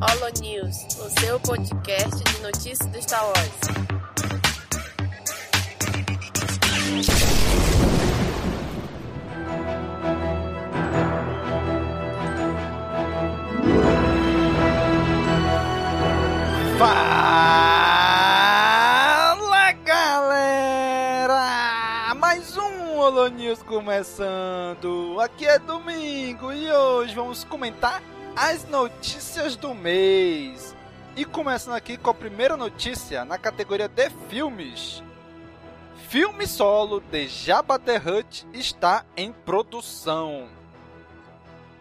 Holo News, o seu podcast de notícias do Star Wars. Fala galera! Mais um Holo News começando! Aqui é domingo e hoje vamos comentar as notícias do mês. E começando aqui com a primeira notícia na categoria de filmes. Filme solo de Jabba the Hutt está em produção.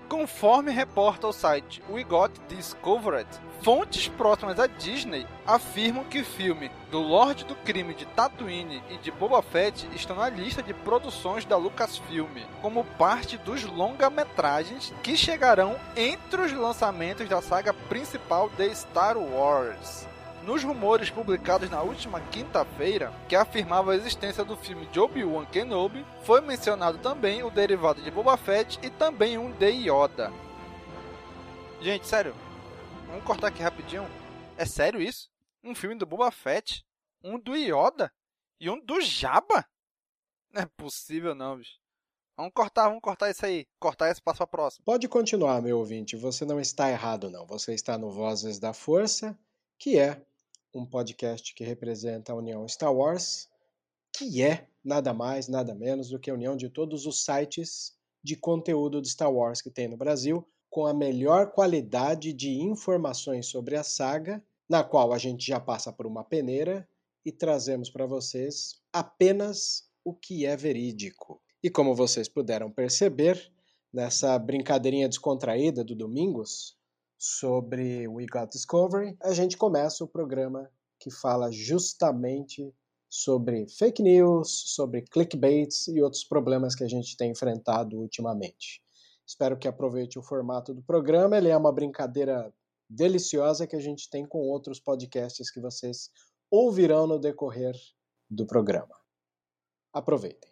Conforme reporta o site We Got Discovered, fontes próximas à Disney afirmam que o filme do Lorde do Crime de Tatooine e de Boba Fett estão na lista de produções da Lucasfilm, como parte dos longa-metragens que chegarão entre os lançamentos da saga principal de Star Wars nos rumores publicados na última quinta-feira, que afirmava a existência do filme de Obi-Wan Kenobi, foi mencionado também o derivado de Boba Fett e também um de Yoda. Gente, sério, vamos cortar aqui rapidinho. É sério isso? Um filme do Boba Fett, um do Yoda e um do Jabba? Não é possível não, bicho. Vamos cortar, vamos cortar isso aí. Cortar esse passo para próximo. Pode continuar, meu ouvinte. Você não está errado, não. Você está no Vozes da Força, que é um podcast que representa a União Star Wars, que é nada mais, nada menos do que a união de todos os sites de conteúdo de Star Wars que tem no Brasil, com a melhor qualidade de informações sobre a saga, na qual a gente já passa por uma peneira e trazemos para vocês apenas o que é verídico. E como vocês puderam perceber, nessa brincadeirinha descontraída do Domingos, sobre We Got Discovery, a gente começa o programa que fala justamente sobre fake news, sobre clickbaits e outros problemas que a gente tem enfrentado ultimamente. Espero que aproveite o formato do programa, ele é uma brincadeira deliciosa que a gente tem com outros podcasts que vocês ouvirão no decorrer do programa. Aproveitem.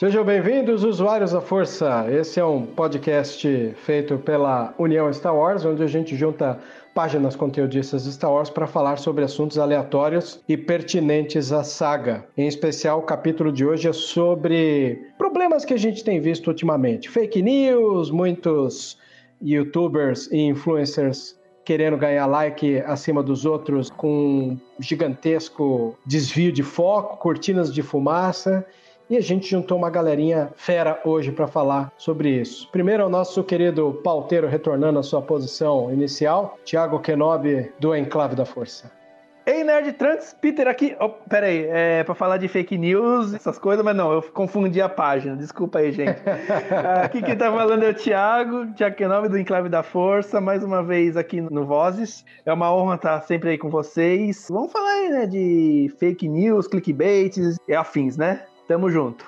Sejam bem-vindos, usuários da Força. Esse é um podcast feito pela União Star Wars, onde a gente junta páginas conteudistas Star Wars para falar sobre assuntos aleatórios e pertinentes à saga. Em especial, o capítulo de hoje é sobre problemas que a gente tem visto ultimamente: fake news, muitos youtubers e influencers querendo ganhar like acima dos outros com um gigantesco desvio de foco, cortinas de fumaça e a gente juntou uma galerinha fera hoje para falar sobre isso. Primeiro é o nosso querido pauteiro retornando à sua posição inicial, Thiago Kenobi, do Enclave da Força. Ei, Nerd Trunks, Peter aqui. Oh, peraí, é pra falar de fake news, essas coisas, mas não, eu confundi a página. Desculpa aí, gente. aqui quem tá falando é o Thiago, Thiago Kenobi do Enclave da Força, mais uma vez aqui no Vozes. É uma honra estar sempre aí com vocês. Vamos falar aí, né, de fake news, clickbaits e afins, né? Tamo junto.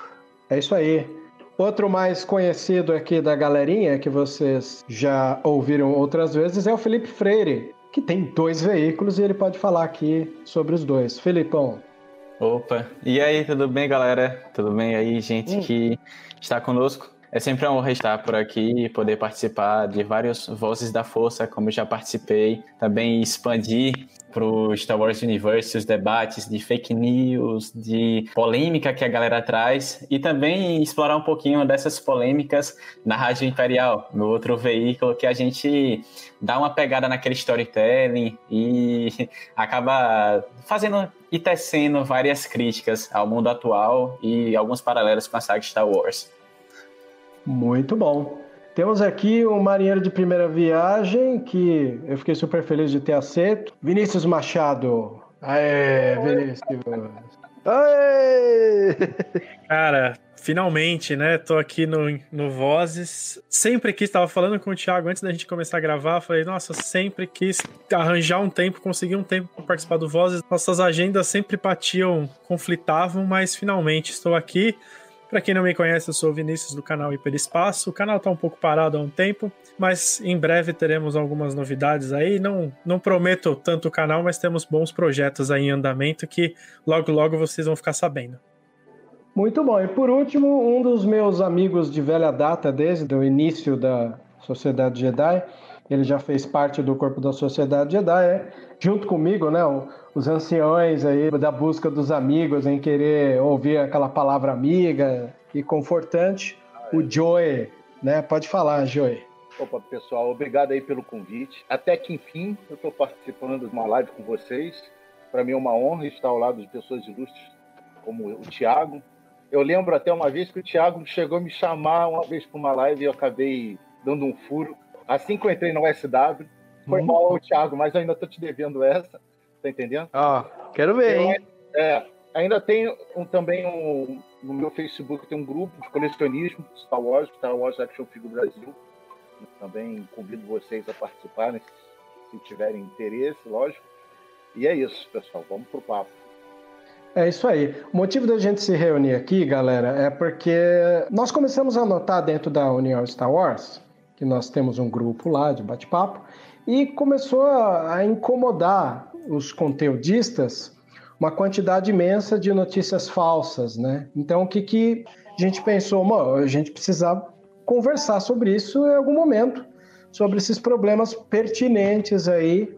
É isso aí. Outro mais conhecido aqui da galerinha, que vocês já ouviram outras vezes, é o Felipe Freire, que tem dois veículos e ele pode falar aqui sobre os dois. Felipão. Opa, e aí, tudo bem, galera? Tudo bem aí, gente hum. que está conosco? É sempre uma honra estar por aqui e poder participar de várias vozes da força, como eu já participei, também expandir para o Star Wars Universe, os debates de fake news, de polêmica que a galera traz e também explorar um pouquinho dessas polêmicas na Rádio Imperial, no outro veículo que a gente dá uma pegada naquele storytelling e acaba fazendo e tecendo várias críticas ao mundo atual e alguns paralelos com a saga Star Wars. Muito bom. Temos aqui um marinheiro de primeira viagem que eu fiquei super feliz de ter aceito. Vinícius Machado. Aê, Vinícius. Aê! Cara, finalmente, né? Tô aqui no, no Vozes. Sempre quis, estava falando com o Thiago antes da gente começar a gravar. Falei, nossa, sempre quis arranjar um tempo, conseguir um tempo para participar do Vozes. Nossas agendas sempre batiam, conflitavam, mas finalmente estou aqui. Para quem não me conhece, eu sou o Vinícius do canal Hiperespaço. O canal está um pouco parado há um tempo, mas em breve teremos algumas novidades aí. Não, não prometo tanto o canal, mas temos bons projetos aí em andamento que logo logo vocês vão ficar sabendo. Muito bom. E por último, um dos meus amigos de velha data, desde o início da Sociedade Jedi, ele já fez parte do corpo da Sociedade Jedi, é, junto comigo, né? Os anciões aí da busca dos amigos, em querer ouvir aquela palavra amiga e confortante, o Joey, né? Pode falar, Joey. Opa, pessoal, obrigado aí pelo convite. Até que enfim eu estou participando de uma live com vocês. Para mim é uma honra estar ao lado de pessoas ilustres como o Tiago, eu lembro até uma vez que o Thiago chegou a me chamar uma vez para uma live e eu acabei dando um furo. Assim que eu entrei no SW, foi hum. mal o Thiago, mas ainda tô te devendo essa. Tá entendendo? Ah, quero ver, hein? É, ainda tem um, também um, no meu Facebook tem um grupo de colecionismo Star Wars, Star Wars Action Figure Brasil. Também convido vocês a participarem, se tiverem interesse, lógico. E é isso, pessoal. Vamos pro papo. É isso aí. O motivo da gente se reunir aqui, galera, é porque nós começamos a notar dentro da União Star Wars, que nós temos um grupo lá de bate-papo, e começou a incomodar os conteudistas uma quantidade imensa de notícias falsas, né? Então, o que, que a gente pensou? A gente precisava conversar sobre isso em algum momento, sobre esses problemas pertinentes aí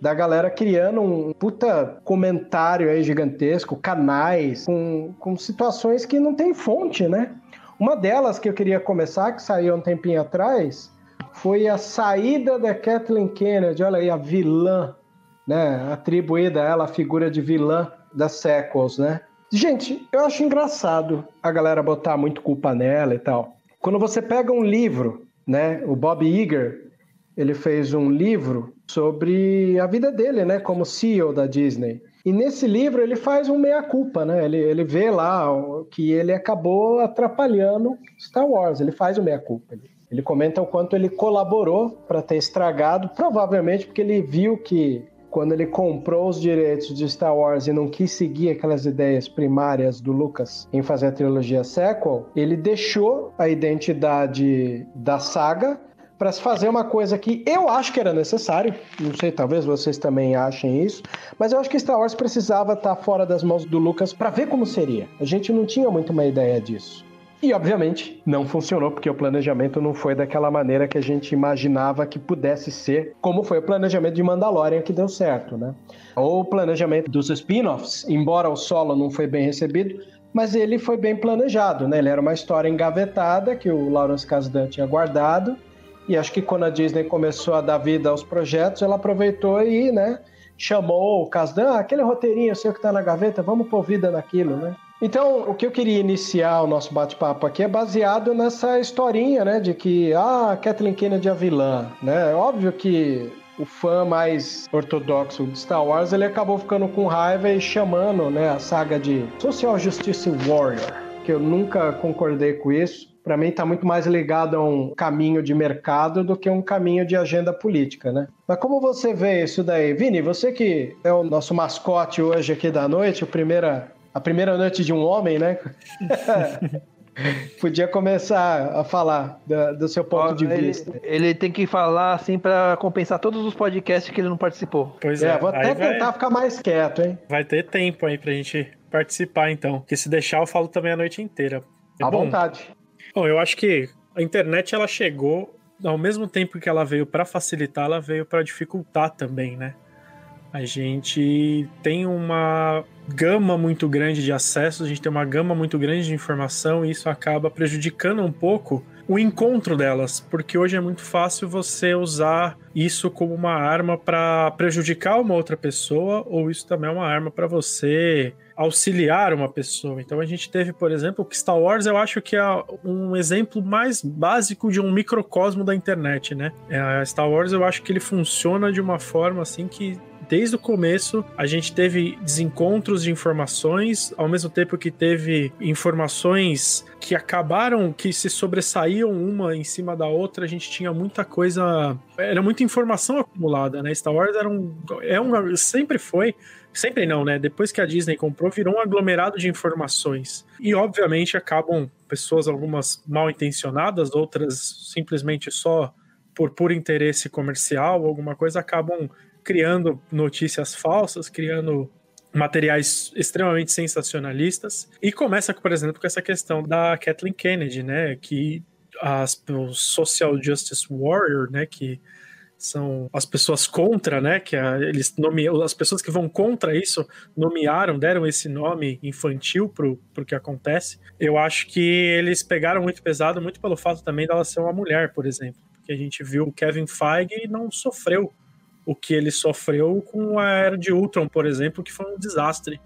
da galera criando um puta comentário aí gigantesco, canais, com, com situações que não tem fonte, né? Uma delas que eu queria começar, que saiu um tempinho atrás, foi a saída da Kathleen Kennedy, olha aí, a vilã, né? Atribuída a ela a figura de vilã das sequels, né? Gente, eu acho engraçado a galera botar muito culpa nela e tal. Quando você pega um livro, né? O Bob Iger, ele fez um livro sobre a vida dele, né, como CEO da Disney. E nesse livro ele faz um meia-culpa, né? Ele, ele vê lá que ele acabou atrapalhando Star Wars, ele faz o meia-culpa. Ele, ele comenta o quanto ele colaborou para ter estragado, provavelmente porque ele viu que quando ele comprou os direitos de Star Wars e não quis seguir aquelas ideias primárias do Lucas em fazer a trilogia sequel, ele deixou a identidade da saga para se fazer uma coisa que eu acho que era necessário. Não sei, talvez vocês também achem isso, mas eu acho que Star Wars precisava estar tá fora das mãos do Lucas para ver como seria. A gente não tinha muito uma ideia disso. E obviamente não funcionou porque o planejamento não foi daquela maneira que a gente imaginava que pudesse ser, como foi o planejamento de Mandalorian que deu certo, né? Ou o planejamento dos spin-offs, embora o solo não foi bem recebido, mas ele foi bem planejado, né? Ele era uma história engavetada que o Lawrence Kasdan tinha guardado e acho que quando a Disney começou a dar vida aos projetos, ela aproveitou e, né, chamou o Kasdan, ah, aquele roteirinho seu que está na gaveta, vamos pôr vida naquilo, né? Então, o que eu queria iniciar o nosso bate-papo aqui é baseado nessa historinha, né, de que, ah, Kathleen Kennedy é a vilã, né? É óbvio que o fã mais ortodoxo de Star Wars, ele acabou ficando com raiva e chamando, né, a saga de Social Justice Warrior, que eu nunca concordei com isso para mim está muito mais ligado a um caminho de mercado do que um caminho de agenda política, né? Mas como você vê isso daí? Vini, você que é o nosso mascote hoje aqui da noite, a primeira, a primeira noite de um homem, né? Podia começar a falar do, do seu ponto Ó, de ele, vista. Ele tem que falar assim para compensar todos os podcasts que ele não participou. Pois é, é vou até tentar vai... ficar mais quieto, hein? Vai ter tempo aí pra gente participar, então. Porque se deixar, eu falo também a noite inteira. É à bom. vontade. Bom, eu acho que a internet ela chegou ao mesmo tempo que ela veio para facilitar, ela veio para dificultar também, né? A gente tem uma gama muito grande de acessos, a gente tem uma gama muito grande de informação e isso acaba prejudicando um pouco o encontro delas, porque hoje é muito fácil você usar isso como uma arma para prejudicar uma outra pessoa, ou isso também é uma arma para você auxiliar uma pessoa. Então a gente teve, por exemplo, que Star Wars eu acho que é um exemplo mais básico de um microcosmo da internet, né? É, Star Wars eu acho que ele funciona de uma forma assim que desde o começo a gente teve desencontros de informações, ao mesmo tempo que teve informações que acabaram, que se sobressaíam uma em cima da outra, a gente tinha muita coisa, era muita informação acumulada, né? Star Wars era um, é um sempre foi Sempre não, né? Depois que a Disney comprou, virou um aglomerado de informações. E, obviamente, acabam pessoas, algumas mal intencionadas, outras simplesmente só por puro interesse comercial, alguma coisa, acabam criando notícias falsas, criando materiais extremamente sensacionalistas. E começa, por exemplo, com essa questão da Kathleen Kennedy, né? Que as, o Social Justice Warrior, né? Que são as pessoas contra, né? Que a, eles nomeam, as pessoas que vão contra isso nomearam, deram esse nome infantil pro, pro que acontece. Eu acho que eles pegaram muito pesado, muito pelo fato também dela ser uma mulher, por exemplo. Porque a gente viu o Kevin Feige não sofreu o que ele sofreu com a Era de Ultron, por exemplo, que foi um desastre.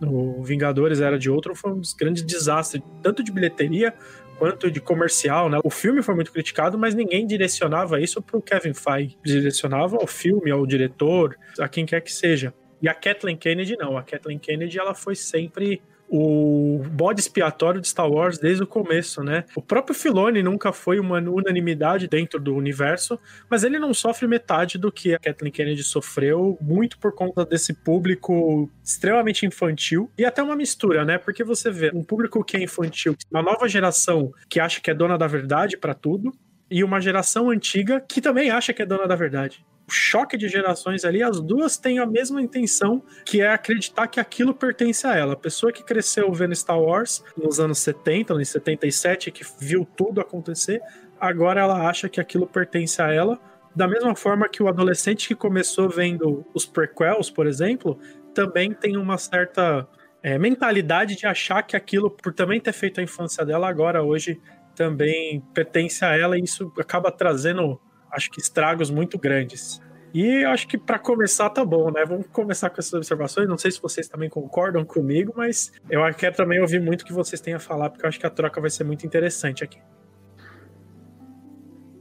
O Vingadores Era de Ultron foi um grande desastre, tanto de bilheteria quanto de comercial, né? O filme foi muito criticado, mas ninguém direcionava isso para o Kevin Feige. Direcionava ao filme, ao diretor, a quem quer que seja. E a Kathleen Kennedy não. A Kathleen Kennedy ela foi sempre o bode expiatório de Star Wars desde o começo, né? O próprio Filoni nunca foi uma unanimidade dentro do universo, mas ele não sofre metade do que a Kathleen Kennedy sofreu, muito por conta desse público extremamente infantil e até uma mistura, né? Porque você vê um público que é infantil, uma nova geração que acha que é dona da verdade para tudo, e uma geração antiga que também acha que é dona da verdade choque de gerações ali, as duas têm a mesma intenção, que é acreditar que aquilo pertence a ela. A pessoa que cresceu vendo Star Wars nos anos 70, em 77, que viu tudo acontecer, agora ela acha que aquilo pertence a ela. Da mesma forma que o adolescente que começou vendo os prequels, por exemplo, também tem uma certa é, mentalidade de achar que aquilo, por também ter feito a infância dela, agora hoje também pertence a ela, e isso acaba trazendo acho que estragos muito grandes. E acho que para começar tá bom, né? Vamos começar com essas observações. Não sei se vocês também concordam comigo, mas eu quero também ouvir muito o que vocês têm a falar, porque eu acho que a troca vai ser muito interessante aqui.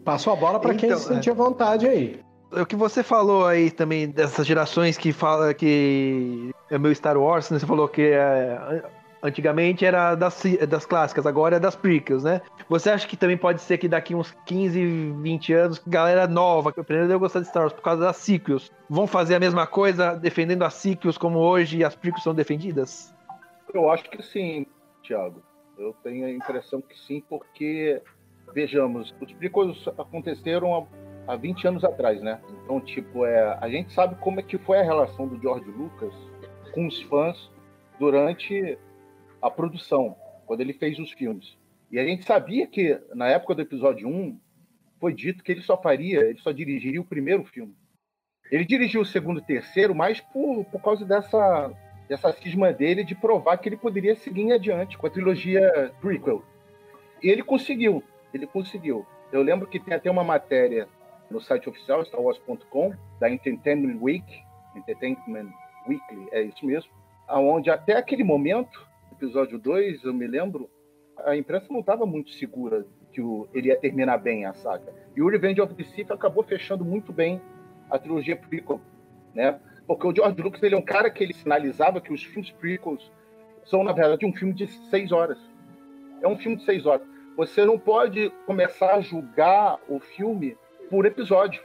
Passo a bola para então, quem se sentir à vontade aí. O que você falou aí também dessas gerações que fala que é meu Star Wars, né? você falou que é Antigamente era das, das clássicas, agora é das prequels, né? Você acha que também pode ser que daqui uns 15, 20 anos, galera nova que aprendeu a gostar de Star Wars por causa das sequels, vão fazer a mesma coisa defendendo as sequels como hoje as prequels são defendidas? Eu acho que sim, Thiago. Eu tenho a impressão que sim, porque, vejamos, os prequels aconteceram há, há 20 anos atrás, né? Então, tipo, é, a gente sabe como é que foi a relação do George Lucas com os fãs durante a produção, quando ele fez os filmes. E a gente sabia que, na época do episódio 1, foi dito que ele só faria, ele só dirigiria o primeiro filme. Ele dirigiu o segundo e terceiro, mais por, por causa dessa, dessa cisma dele de provar que ele poderia seguir em adiante com a trilogia prequel. E ele conseguiu, ele conseguiu. Eu lembro que tem até uma matéria no site oficial, StarWars.com, da Entertainment Week, Entertainment Weekly, é isso mesmo, aonde até aquele momento episódio 2, eu me lembro, a imprensa não estava muito segura que o, ele ia terminar bem a saga. E o Revenge of the Sith acabou fechando muito bem a trilogia prequel, né? Porque o George Lucas ele é um cara que ele sinalizava que os filmes prequels são, na verdade, um filme de seis horas. É um filme de seis horas. Você não pode começar a julgar o filme por episódio.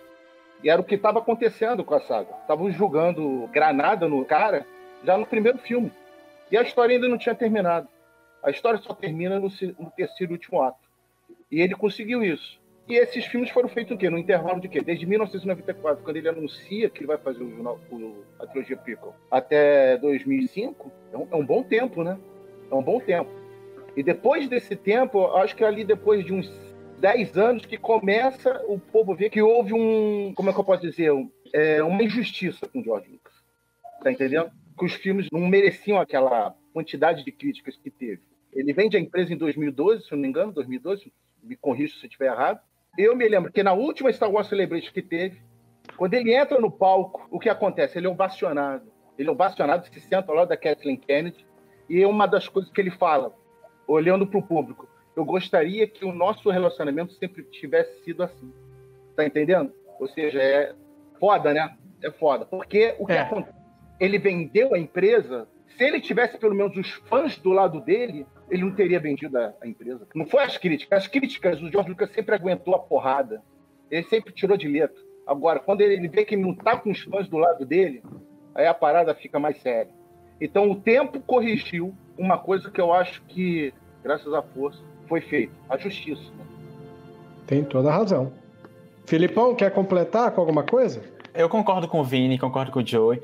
E era o que estava acontecendo com a saga. Estavam julgando granada no cara já no primeiro filme. E a história ainda não tinha terminado. A história só termina no, no terceiro e último ato. E ele conseguiu isso. E esses filmes foram feitos o quê? No intervalo de quê? Desde 1994, quando ele anuncia que ele vai fazer o o, a trilogia Pickle, até 2005, é um, é um, bom tempo, né? É um bom tempo. E depois desse tempo, acho que ali depois de uns 10 anos que começa o povo ver que houve um, como é que eu posso dizer, um, é, uma injustiça com o George Lucas. Tá entendendo? Que os filmes não mereciam aquela quantidade de críticas que teve. Ele vende a empresa em 2012, se não me engano, 2012, me corrija se eu estiver errado. Eu me lembro que na última Star Wars Celebration que teve, quando ele entra no palco, o que acontece? Ele é ovacionado. Ele é ovacionado, se senta ao lado da Kathleen Kennedy, e é uma das coisas que ele fala, olhando para o público. Eu gostaria que o nosso relacionamento sempre tivesse sido assim. Tá entendendo? Ou seja, é foda, né? É foda. Porque o que É. acontece? Ele vendeu a empresa. Se ele tivesse pelo menos os fãs do lado dele, ele não teria vendido a, a empresa. Não foi as críticas. As críticas, o George Lucas sempre aguentou a porrada. Ele sempre tirou de letra. Agora, quando ele vê que não tá com os fãs do lado dele, aí a parada fica mais séria. Então o tempo corrigiu uma coisa que eu acho que, graças à força, foi feito. A justiça. Tem toda a razão. Filipão, quer completar com alguma coisa? Eu concordo com o Vini, concordo com o Joey.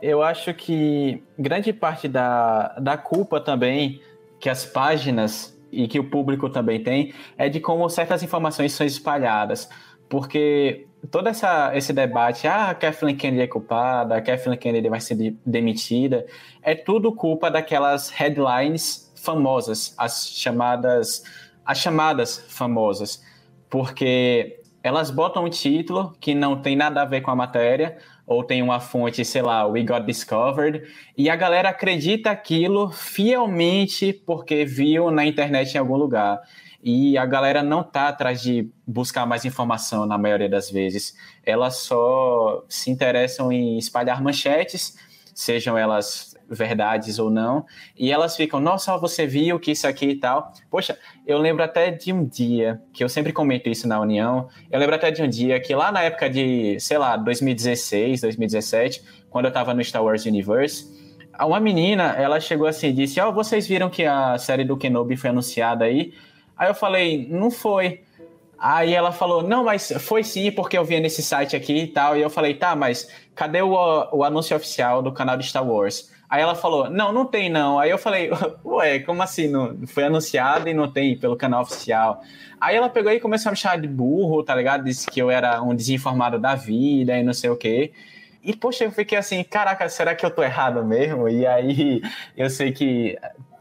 Eu acho que grande parte da, da culpa também que as páginas e que o público também tem é de como certas informações são espalhadas. Porque todo essa, esse debate, ah, a Kathleen Kennedy é culpada, a Kathleen Kennedy vai ser de- demitida, é tudo culpa daquelas headlines famosas, as chamadas, as chamadas famosas. Porque elas botam um título que não tem nada a ver com a matéria, ou tem uma fonte, sei lá, We Got Discovered, e a galera acredita aquilo fielmente porque viu na internet em algum lugar. E a galera não tá atrás de buscar mais informação na maioria das vezes. Elas só se interessam em espalhar manchetes, sejam elas verdades ou não, e elas ficam, nossa, você viu que isso aqui e tal. Poxa, eu lembro até de um dia, que eu sempre comento isso na União, eu lembro até de um dia que lá na época de, sei lá, 2016, 2017, quando eu tava no Star Wars Universe, uma menina, ela chegou assim e disse, ó, vocês viram que a série do Kenobi foi anunciada aí? Aí eu falei, não foi. Aí ela falou, não, mas foi sim, porque eu vi nesse site aqui e tal. E eu falei, tá, mas cadê o, o anúncio oficial do canal de Star Wars? Aí ela falou, não, não tem não. Aí eu falei, ué, como assim? Não, foi anunciado e não tem pelo canal oficial. Aí ela pegou e começou a me chamar de burro, tá ligado? Disse que eu era um desinformado da vida e não sei o quê. E, poxa, eu fiquei assim, caraca, será que eu tô errado mesmo? E aí eu sei que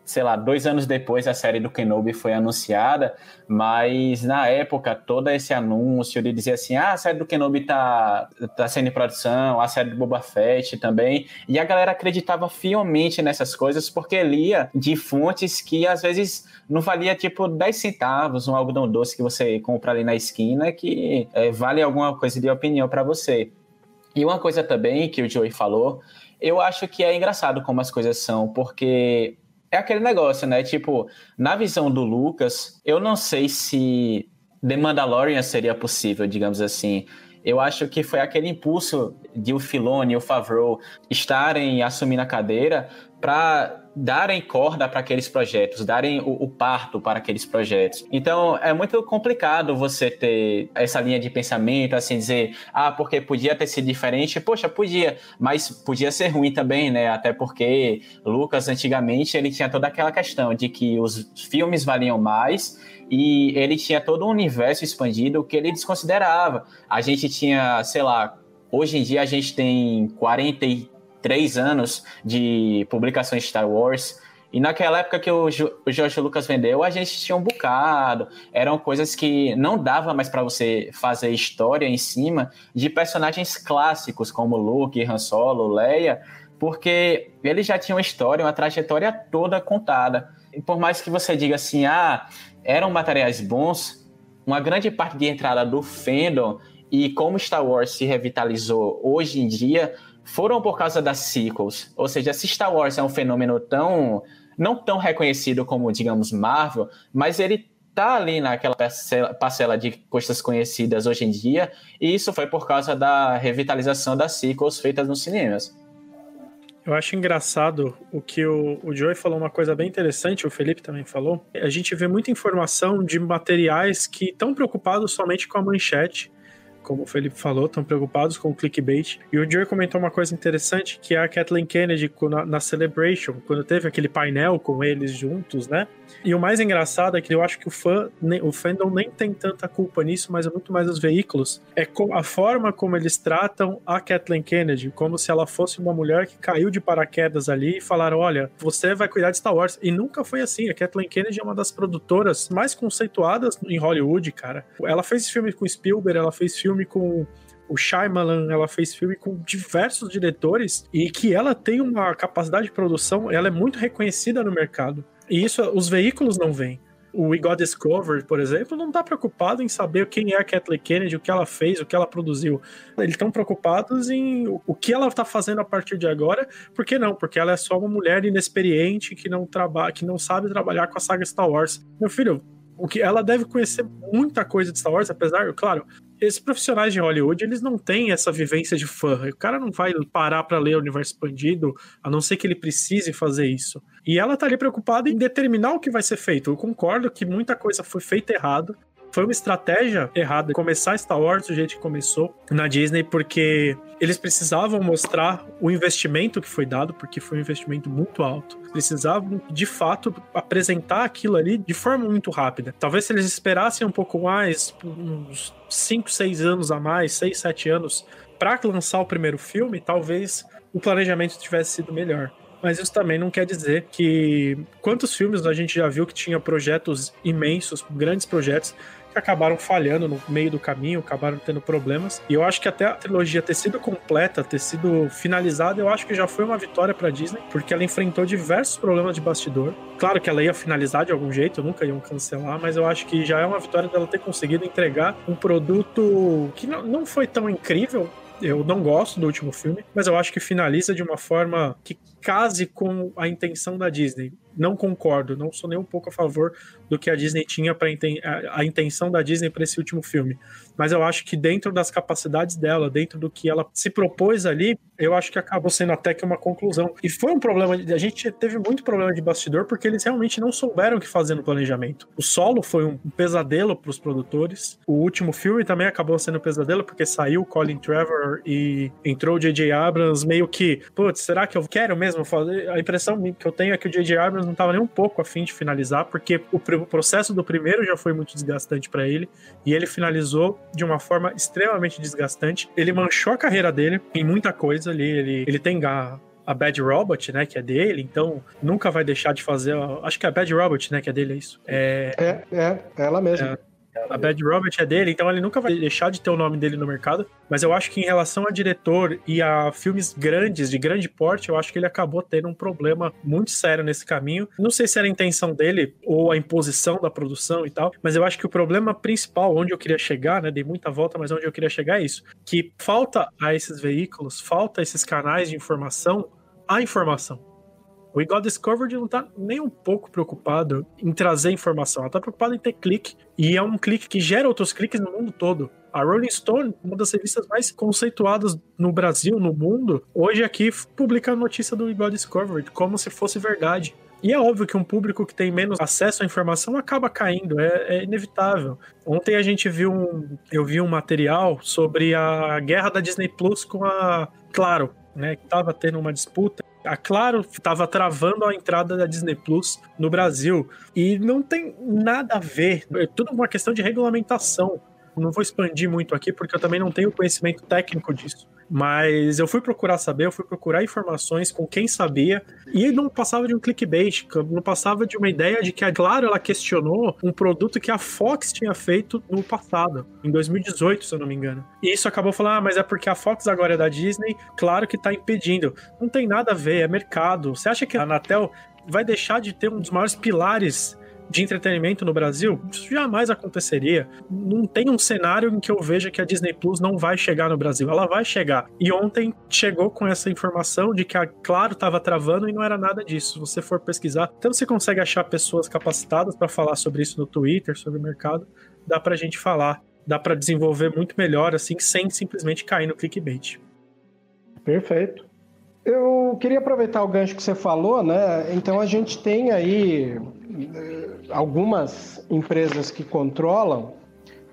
sei lá, dois anos depois a série do Kenobi foi anunciada, mas na época todo esse anúncio de dizer assim, ah, a série do Kenobi tá, tá sendo em produção, a série do Boba Fett também, e a galera acreditava fielmente nessas coisas porque lia de fontes que às vezes não valia tipo 10 centavos, um algodão doce que você compra ali na esquina que é, vale alguma coisa de opinião para você. E uma coisa também que o Joey falou, eu acho que é engraçado como as coisas são, porque é aquele negócio, né? Tipo, na visão do Lucas, eu não sei se The Mandalorian seria possível, digamos assim. Eu acho que foi aquele impulso de o Filoni e o Favreau estarem assumindo a cadeira para darem corda para aqueles projetos, darem o, o, parto para aqueles projetos. Então é muito complicado você ter essa linha de pensamento, assim, dizer, ah, porque podia ter sido diferente. Poxa, podia, mas podia ser ruim também, né? Até porque Lucas, antigamente, ele tinha toda aquela questão de que os filmes valiam mais e ele tinha todo um universo expandido que ele desconsiderava. A gente tinha, sei lá, hoje em dia a gente tem 40 três anos de publicações de Star Wars. E naquela época que o, George Lucas vendeu, a gente tinha um bocado. Eram coisas que não dava mais para você fazer história em cima de personagens clássicos como Luke, Han Solo, Leia, porque eles já tinham história, uma trajetória toda contada. E por mais que você diga assim, ah, eram materiais bons, uma grande parte de entrada do fandom e como Star Wars se revitalizou hoje em dia foram por causa das sequels. Ou seja, se Star Wars é um fenômeno tão não tão reconhecido como, digamos, Marvel, mas ele tá ali naquela parcela, de coisas conhecidas hoje em dia, e isso foi por causa da revitalização das sequels feitas nos cinemas. Eu acho engraçado o que o, o Joey falou, uma coisa bem interessante, o Felipe também falou. A gente vê muita informação de materiais que estão preocupados somente com a manchete, como o Felipe falou, estão preocupados com o clickbait. E o Joey comentou uma coisa interessante, que é a Kathleen Kennedy na, na Celebration, quando teve aquele painel com eles juntos, né? E o mais engraçado é que eu acho que o fã, o fandom nem tem tanta culpa nisso, mas é muito mais os veículos. É a forma como eles tratam a Kathleen Kennedy, como se ela fosse uma mulher que caiu de paraquedas ali e falaram: olha, você vai cuidar de Star Wars. E nunca foi assim. A Kathleen Kennedy é uma das produtoras mais conceituadas em Hollywood, cara. Ela fez filme com Spielberg, ela fez filme com o Shyamalan, ela fez filme com diversos diretores e que ela tem uma capacidade de produção, ela é muito reconhecida no mercado. E isso os veículos não veem. O We Got Discovered, por exemplo, não está preocupado em saber quem é a Kathleen Kennedy, o que ela fez, o que ela produziu. Eles estão preocupados em o que ela está fazendo a partir de agora. Por que não? Porque ela é só uma mulher inexperiente que não trabalha, que não sabe trabalhar com a saga Star Wars. Meu filho, o que ela deve conhecer muita coisa de Star Wars, apesar, claro, esses profissionais de Hollywood, eles não têm essa vivência de fã. O cara não vai parar para ler o universo expandido, a não ser que ele precise fazer isso. E ela tá ali preocupada em determinar o que vai ser feito. Eu concordo que muita coisa foi feita errado, foi uma estratégia errada começar Star Wars do jeito que começou na Disney, porque eles precisavam mostrar o investimento que foi dado, porque foi um investimento muito alto. Precisavam, de fato, apresentar aquilo ali de forma muito rápida. Talvez se eles esperassem um pouco mais, uns 5, 6 anos a mais, 6, 7 anos, para lançar o primeiro filme, talvez o planejamento tivesse sido melhor. Mas isso também não quer dizer que. Quantos filmes a gente já viu que tinha projetos imensos, grandes projetos, que acabaram falhando no meio do caminho, acabaram tendo problemas. E eu acho que até a trilogia ter sido completa, ter sido finalizada, eu acho que já foi uma vitória para Disney, porque ela enfrentou diversos problemas de bastidor. Claro que ela ia finalizar de algum jeito, nunca iam cancelar, mas eu acho que já é uma vitória dela ter conseguido entregar um produto que não foi tão incrível, eu não gosto do último filme, mas eu acho que finaliza de uma forma que case com a intenção da Disney não concordo, não sou nem um pouco a favor do que a Disney tinha para a, a intenção da Disney para esse último filme. Mas eu acho que dentro das capacidades dela, dentro do que ela se propôs ali, eu acho que acabou sendo até que uma conclusão. E foi um problema, a gente teve muito problema de bastidor porque eles realmente não souberam o que fazer no planejamento. O solo foi um pesadelo para os produtores. O último filme também acabou sendo um pesadelo porque saiu Colin Trevor e entrou o J.J. Abrams meio que, putz, será que eu quero mesmo fazer? A impressão que eu tenho é que o J.J. Abrams não estava nem um pouco afim de finalizar, porque o processo do primeiro já foi muito desgastante para ele, e ele finalizou de uma forma extremamente desgastante. Ele manchou a carreira dele em muita coisa ali. Ele, ele tem a, a Bad Robot, né, que é dele, então nunca vai deixar de fazer. Acho que é a Bad Robot, né, que é dele, é isso. É, é, é ela mesma. É, a Bad Robert é dele, então ele nunca vai deixar de ter o nome dele no mercado. Mas eu acho que em relação a diretor e a filmes grandes, de grande porte, eu acho que ele acabou tendo um problema muito sério nesse caminho. Não sei se era a intenção dele ou a imposição da produção e tal, mas eu acho que o problema principal, onde eu queria chegar, né, dei muita volta, mas onde eu queria chegar é isso, que falta a esses veículos, falta a esses canais de informação a informação. O Igual Discovered não tá nem um pouco preocupado em trazer informação, ela tá preocupada em ter clique, e é um clique que gera outros cliques no mundo todo. A Rolling Stone, uma das revistas mais conceituadas no Brasil, no mundo, hoje aqui publica a notícia do Igual Discovered, como se fosse verdade. E é óbvio que um público que tem menos acesso à informação acaba caindo, é, é, inevitável. Ontem a gente viu um, eu vi um material sobre a guerra da Disney Plus com a Claro, né, que estava tendo uma disputa a Claro estava travando a entrada da Disney Plus no Brasil. E não tem nada a ver. É tudo uma questão de regulamentação. Não vou expandir muito aqui, porque eu também não tenho conhecimento técnico disso. Mas eu fui procurar saber, eu fui procurar informações com quem sabia, e não passava de um clickbait, não passava de uma ideia de que a Claro ela questionou um produto que a Fox tinha feito no passado, em 2018, se eu não me engano. E isso acabou falando, ah, mas é porque a Fox agora é da Disney, claro que tá impedindo. Não tem nada a ver, é mercado. Você acha que a Anatel vai deixar de ter um dos maiores pilares de entretenimento no Brasil, isso jamais aconteceria. Não tem um cenário em que eu veja que a Disney Plus não vai chegar no Brasil. Ela vai chegar. E ontem chegou com essa informação de que a Claro estava travando e não era nada disso. Se você for pesquisar, então você consegue achar pessoas capacitadas para falar sobre isso no Twitter, sobre o mercado. Dá para a gente falar, dá para desenvolver muito melhor assim, sem simplesmente cair no clickbait. Perfeito. Eu queria aproveitar o gancho que você falou, né? Então a gente tem aí algumas empresas que controlam,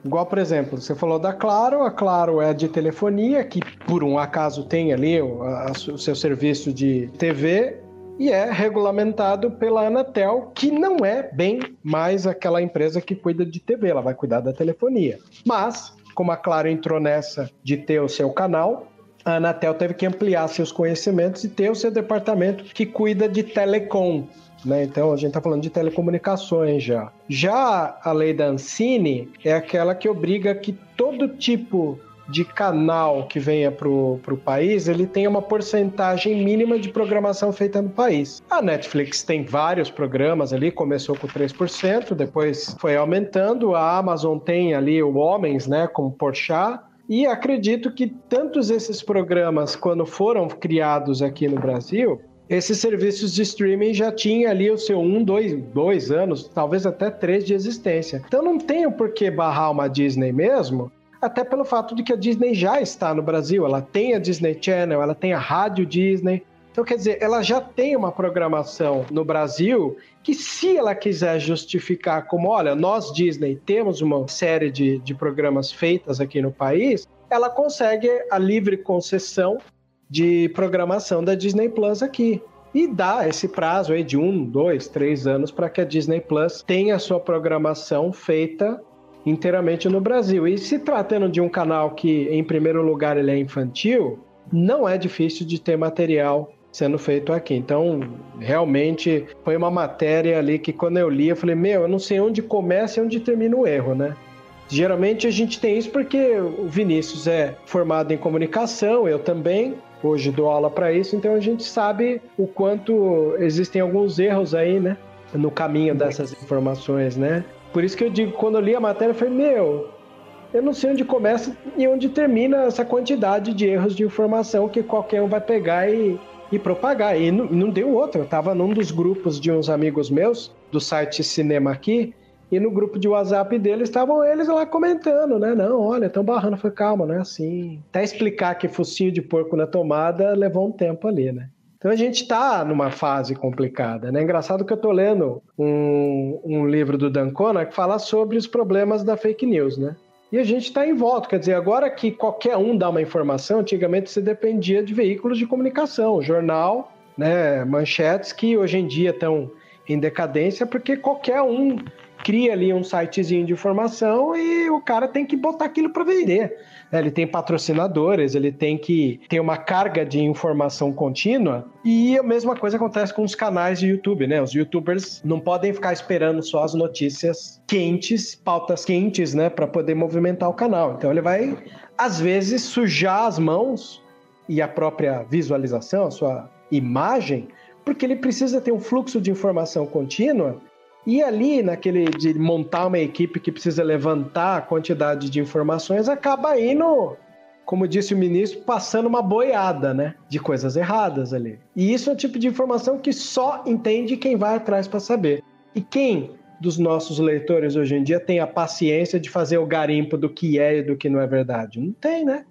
igual por exemplo, você falou da Claro, a Claro é de telefonia, que por um acaso tem ali o, a, o seu serviço de TV, e é regulamentado pela Anatel, que não é bem mais aquela empresa que cuida de TV, ela vai cuidar da telefonia. Mas, como a Claro entrou nessa de ter o seu canal, a Anatel teve que ampliar seus conhecimentos e ter o seu departamento que cuida de telecom, né? Então a gente está falando de telecomunicações já. Já a lei da Ancine é aquela que obriga que todo tipo de canal que venha pro, pro país, ele tem uma porcentagem mínima de programação feita no país. A Netflix tem vários programas ali, começou com 3%, depois foi aumentando. A Amazon tem ali o Homens, né, como Porchat. E acredito que tantos esses programas, quando foram criados aqui no Brasil, esses serviços de streaming já tinham ali o seu um, dois, dois anos, talvez até três de existência. Então não tem o porquê barrar uma Disney mesmo, até pelo fato de que a Disney já está no Brasil, ela tem a Disney Channel, ela tem a Rádio Disney. Então, quer dizer, ela já tem uma programação no Brasil que, se ela quiser justificar como, olha, nós, Disney, temos uma série de, de programas feitas aqui no país, ela consegue a livre concessão de programação da Disney Plus aqui. E dá esse prazo aí de um, dois, três anos para que a Disney Plus tenha sua programação feita inteiramente no Brasil. E se tratando de um canal que, em primeiro lugar, ele é infantil, não é difícil de ter material sendo feito aqui. Então, realmente foi uma matéria ali que quando eu li, eu falei, meu, eu não sei onde começa e onde termina o erro, né? Geralmente a gente tem isso porque o Vinícius é formado em comunicação, eu também, hoje dou aula para isso, então a gente sabe o quanto existem alguns erros aí, né? No caminho dessas informações, né? Por isso que eu digo, quando eu li a matéria, eu falei, meu, eu não sei onde começa e onde termina essa quantidade de erros de informação que qualquer um vai pegar e, e propagar. E não, não deu outra. Eu estava num dos grupos de uns amigos meus, do site Cinema aqui, e no grupo de WhatsApp deles estavam eles lá comentando, né? Não, olha, estão barrando. Foi calma, não é assim. Até explicar que focinho de porco na tomada levou um tempo ali, né? Então a gente está numa fase complicada. Né? Engraçado que eu estou lendo um, um livro do Dan Connor que fala sobre os problemas da fake news, né? E a gente está em volta, quer dizer, agora que qualquer um dá uma informação, antigamente você dependia de veículos de comunicação, jornal, né, manchetes que hoje em dia estão em decadência porque qualquer um cria ali um sitezinho de informação e o cara tem que botar aquilo para vender. Né? Ele tem patrocinadores, ele tem que ter uma carga de informação contínua. E a mesma coisa acontece com os canais de YouTube, né? Os YouTubers não podem ficar esperando só as notícias quentes, pautas quentes, né, para poder movimentar o canal. Então ele vai às vezes sujar as mãos e a própria visualização, a sua imagem, porque ele precisa ter um fluxo de informação contínua e ali, naquele de montar uma equipe que precisa levantar a quantidade de informações, acaba indo, como disse o ministro, passando uma boiada, né? De coisas erradas ali. E isso é o tipo de informação que só entende quem vai atrás para saber. E quem dos nossos leitores hoje em dia tem a paciência de fazer o garimpo do que é e do que não é verdade? Não tem, né?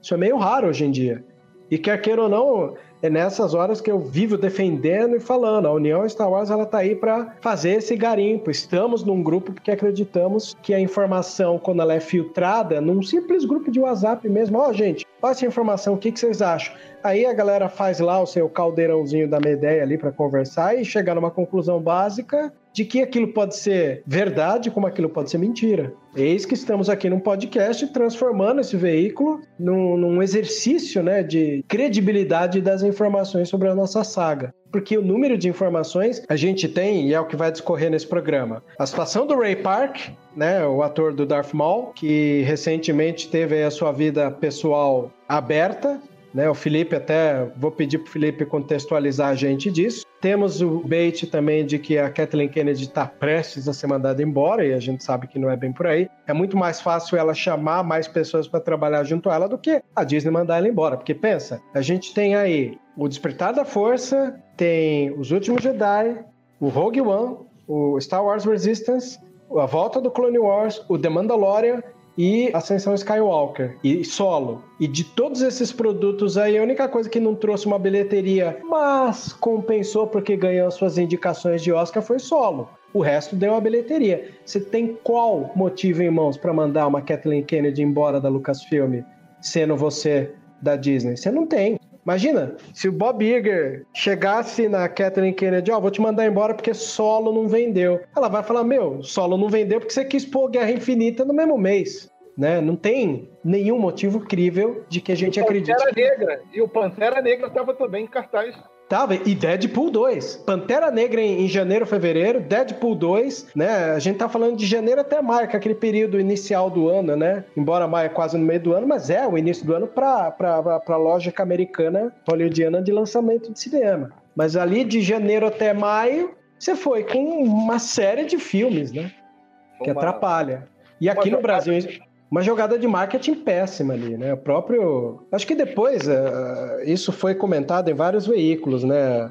Isso é meio raro hoje em dia. E quer queira ou não, é nessas horas que eu vivo defendendo e falando. A União Star Wars ela tá aí para fazer esse garimpo. Estamos num grupo porque acreditamos que a informação, quando ela é filtrada, num simples grupo de WhatsApp mesmo, ó, oh, gente, olha essa informação, o que, que vocês acham? Aí a galera faz lá o seu caldeirãozinho da minha ideia ali para conversar e chegar numa conclusão básica de que aquilo pode ser verdade, como aquilo pode ser mentira. Eis que estamos aqui num podcast transformando esse veículo num, num exercício né, de credibilidade das informações sobre a nossa saga porque o número de informações a gente tem e é o que vai discorrer nesse programa. A situação do Ray Park, né, o ator do Darth Maul, que recentemente teve a sua vida pessoal aberta, né? O Felipe até vou pedir para o Felipe contextualizar a gente disso. Temos o bait também de que a Kathleen Kennedy está prestes a ser mandada embora e a gente sabe que não é bem por aí. É muito mais fácil ela chamar mais pessoas para trabalhar junto a ela do que a Disney mandar ela embora. Porque pensa, a gente tem aí o Despertar da Força, tem os Últimos Jedi, o Rogue One, o Star Wars Resistance, a volta do Clone Wars, o The Mandalorian e Ascensão Skywalker e Solo. E de todos esses produtos aí, a única coisa que não trouxe uma bilheteria, mas compensou porque ganhou suas indicações de Oscar foi Solo. O resto deu a bilheteria. Você tem qual motivo em mãos para mandar uma Kathleen Kennedy embora da Lucasfilm, sendo você da Disney? Você não tem. Imagina, se o Bob Iger chegasse na Kathleen Kennedy, ó, oh, vou te mandar embora porque solo não vendeu. Ela vai falar, meu, solo não vendeu porque você quis pôr Guerra Infinita no mesmo mês. Né? Não tem nenhum motivo crível de que a gente acredite. Pantera Negra. E o Pantera Negra estava também em cartaz Tava, e Deadpool 2. Pantera Negra em, em, janeiro, fevereiro, Deadpool 2, né? A gente tá falando de janeiro até maio, que é aquele período inicial do ano, né? Embora maio é quase no meio do ano, mas é o início do ano pra, pra, pra, pra lógica americana, hollywoodiana de lançamento de cinema. Mas ali de janeiro até maio, você foi com uma série de filmes, né? Que uma... atrapalha. E aqui no Brasil, uma jogada de marketing péssima ali, né? O próprio. Acho que depois uh, isso foi comentado em vários veículos, né?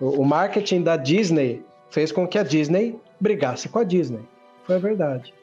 O, o, marketing da Disney fez com que a Disney brigasse com a Disney. Foi a verdade.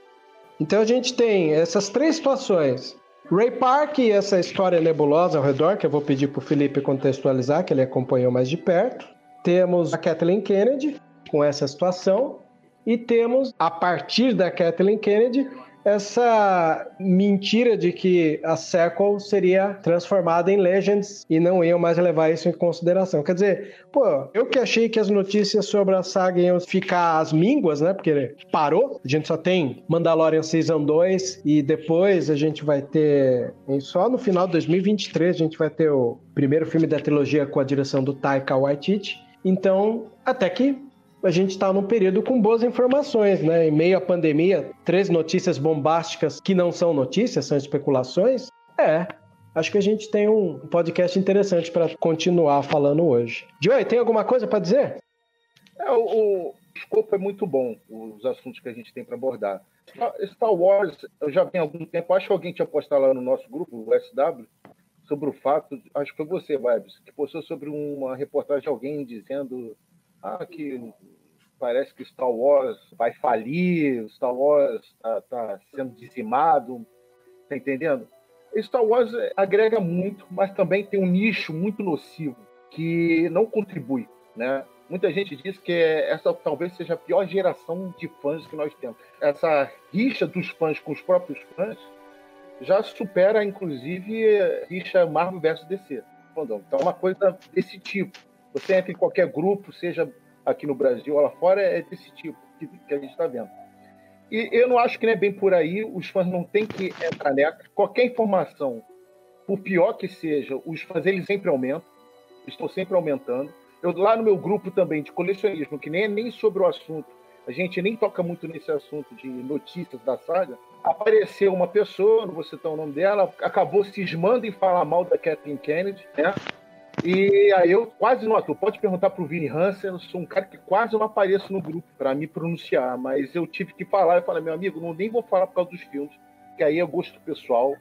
Então a gente tem essas três situações. Ray Park e essa história nebulosa ao redor, que eu vou pedir para o Felipe contextualizar, que ele acompanhou mais de perto. Temos a Kathleen Kennedy com essa situação. E temos, a partir da Kathleen Kennedy, essa mentira de que a sequel seria transformada em Legends e não iam mais levar isso em consideração. Quer dizer, pô, eu que achei que as notícias sobre a saga iam ficar às mínguas, né? Porque parou, a gente só tem Mandalorian Season 2 e depois a gente vai ter, só no final de 2023, a gente vai ter o primeiro filme da trilogia com a direção do Taika Waititi. Então, até que a gente está num período com boas informações, né? Em meio à pandemia, três notícias bombásticas que não são notícias, são especulações. É, acho que a gente tem um podcast interessante para continuar falando hoje. Joey, tem alguma coisa para dizer? É, o, o escopo é muito bom, os assuntos que a gente tem para abordar. Star Wars, eu já venho há algum tempo, acho que alguém tinha postado lá no nosso grupo, o SW, sobre o fato, acho que foi você, Vibes, que postou sobre uma reportagem de alguém dizendo ah, que parece que Star Wars vai falir, Star Wars está tá sendo dizimado, tá entendendo? Star Wars agrega muito, mas também tem um nicho muito nocivo que não contribui, né? Muita gente diz que essa talvez seja a pior geração de fãs que nós temos. Essa rixa dos fãs com os próprios fãs já supera, inclusive, a rixa Marvel versus DC. Então, é uma coisa desse tipo. Você entra em qualquer grupo, seja aqui no Brasil, lá fora, é desse tipo que, que a gente está vendo. E eu não acho que não é bem por aí, os fãs não têm que entrar nessa. Qualquer informação, por pior que seja, os fãs eles sempre aumentam, estão sempre aumentando. Eu lá no meu grupo também de colecionismo, que nem é nem sobre o assunto, a gente nem toca muito nesse assunto de notícias da saga, apareceu uma pessoa, não vou citar o nome dela, acabou cismando em falar mal da Kathleen Kennedy, né? E aí eu quase não atuo. Pode perguntar pro Vini Hansen, eu sou um cara que quase não apareço no grupo para me pronunciar, mas eu tive que falar. Eu falei, meu amigo, não nem vou falar por causa dos filmes, que aí é gosto pessoal,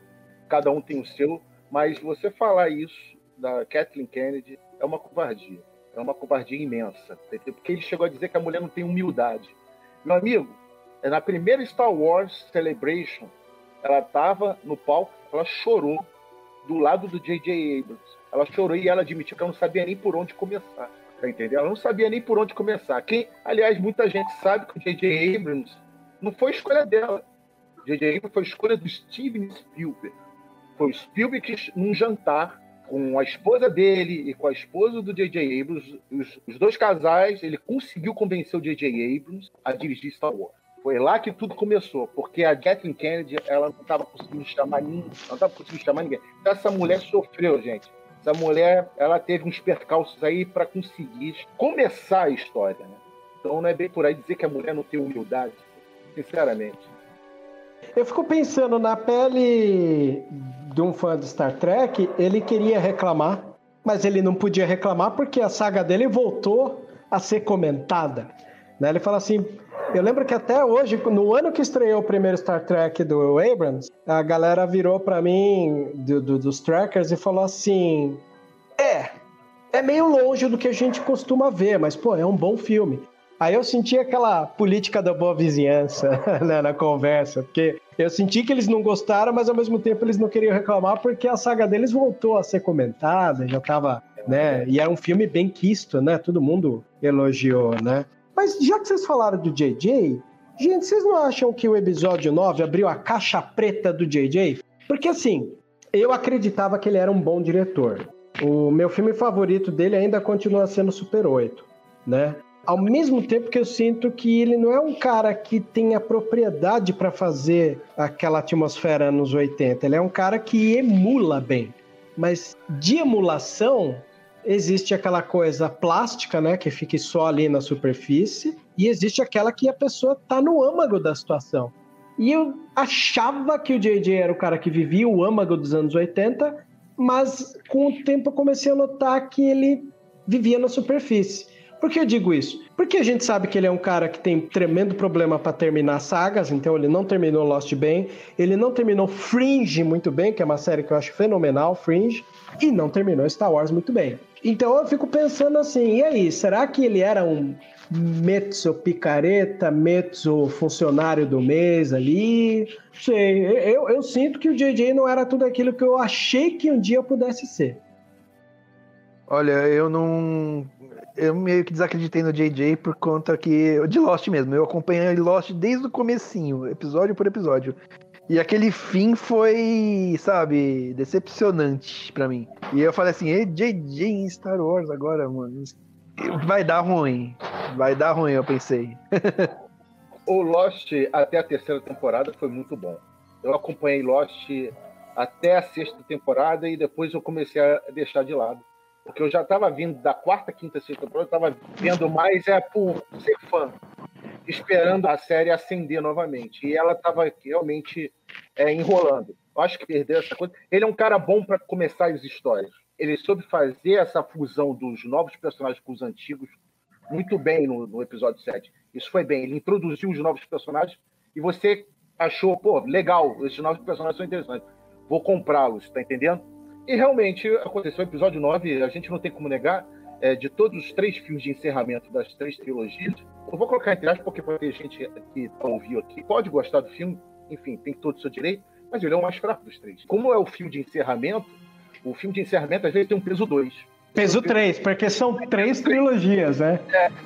cada um tem o seu, mas você falar isso da Kathleen Kennedy é uma covardia. É uma covardia imensa. Porque ele chegou a dizer que a mulher não tem humildade. Meu amigo, é na primeira Star Wars Celebration, ela estava no palco, ela chorou do lado do J.J. Abrams ela chorou e ela admitiu que ela não sabia nem por onde começar. Tá entendendo? Ela não sabia nem por onde começar. Quem, aliás, muita gente sabe que o J.J. Abrams não foi escolha dela. J.J. Abrams foi escolha do Steven Spielberg. Foi o Spielberg que, num jantar com a esposa dele e com a esposa do J.J. Abrams, os, os dois casais, ele conseguiu convencer o J.J. Abrams a dirigir Star Wars. Foi lá que tudo começou, porque a Kathleen Kennedy, ela não estava conseguindo chamar ninguém, não estava conseguindo chamar ninguém. Essa mulher sofreu, gente. Essa mulher, ela teve uns percalços aí para conseguir começar a história, né? Então não é bem por aí dizer que a mulher não tem humildade, sinceramente. Eu fico pensando na pele de um fã de Star Trek, ele queria reclamar, mas ele não podia reclamar porque a saga dele voltou a ser comentada. Né? Ele fala assim: eu lembro que até hoje, no ano que estreou o primeiro Star Trek do Abrams, a galera virou para mim, do, do, dos trackers, e falou assim: É, é meio longe do que a gente costuma ver, mas, pô, é um bom filme. Aí eu senti aquela política da boa vizinhança né, na conversa, porque eu senti que eles não gostaram, mas ao mesmo tempo eles não queriam reclamar porque a saga deles voltou a ser comentada, já tava, né? E é um filme bem quisto, né? Todo mundo elogiou, né? Mas já que vocês falaram do JJ, gente, vocês não acham que o episódio 9 abriu a caixa preta do JJ? Porque assim, eu acreditava que ele era um bom diretor. O meu filme favorito dele ainda continua sendo Super 8, né? Ao mesmo tempo que eu sinto que ele não é um cara que tem a propriedade para fazer aquela atmosfera nos 80, ele é um cara que emula bem. Mas de emulação, existe aquela coisa plástica, né, que fica só ali na superfície, e existe aquela que a pessoa tá no âmago da situação. E eu achava que o JJ era o cara que vivia o âmago dos anos 80, mas com o tempo eu comecei a notar que ele vivia na superfície. Por que eu digo isso? Porque a gente sabe que ele é um cara que tem tremendo problema para terminar sagas, então ele não terminou Lost bem, ele não terminou Fringe muito bem, que é uma série que eu acho fenomenal, Fringe, e não terminou Star Wars muito bem. Então eu fico pensando assim, e aí, será que ele era um mezzo picareta, mezzo funcionário do mês ali? Sei, eu, eu sinto que o JJ não era tudo aquilo que eu achei que um dia pudesse ser. Olha, eu não. Eu meio que desacreditei no JJ por conta que. De Lost mesmo. Eu acompanhei Lost desde o comecinho, episódio por episódio. E aquele fim foi, sabe, decepcionante para mim. E eu falei assim, e JJ em Star Wars agora, mano. Vai dar ruim. Vai dar ruim, eu pensei. o Lost até a terceira temporada foi muito bom. Eu acompanhei Lost até a sexta temporada e depois eu comecei a deixar de lado. Porque eu já estava vindo da quarta, quinta, sexta temporada, eu estava vendo mais é por ser fã, esperando a série acender novamente. E ela estava realmente é, enrolando. Eu acho que perdeu essa coisa. Ele é um cara bom para começar as histórias. Ele soube fazer essa fusão dos novos personagens com os antigos muito bem no, no episódio 7. Isso foi bem. Ele introduziu os novos personagens e você achou, pô, legal, esses novos personagens são interessantes. Vou comprá-los, tá entendendo? E realmente aconteceu o episódio 9, a gente não tem como negar, é, de todos os três filmes de encerramento das três trilogias. Eu vou colocar entre aspas, porque pode ter gente que ouviu aqui, pode gostar do filme, enfim, tem todo o seu direito, mas ele é o mais fraco dos três. Como é o filme de encerramento, o filme de encerramento às vezes tem um peso 2. Peso 3, porque são três trilogias, né?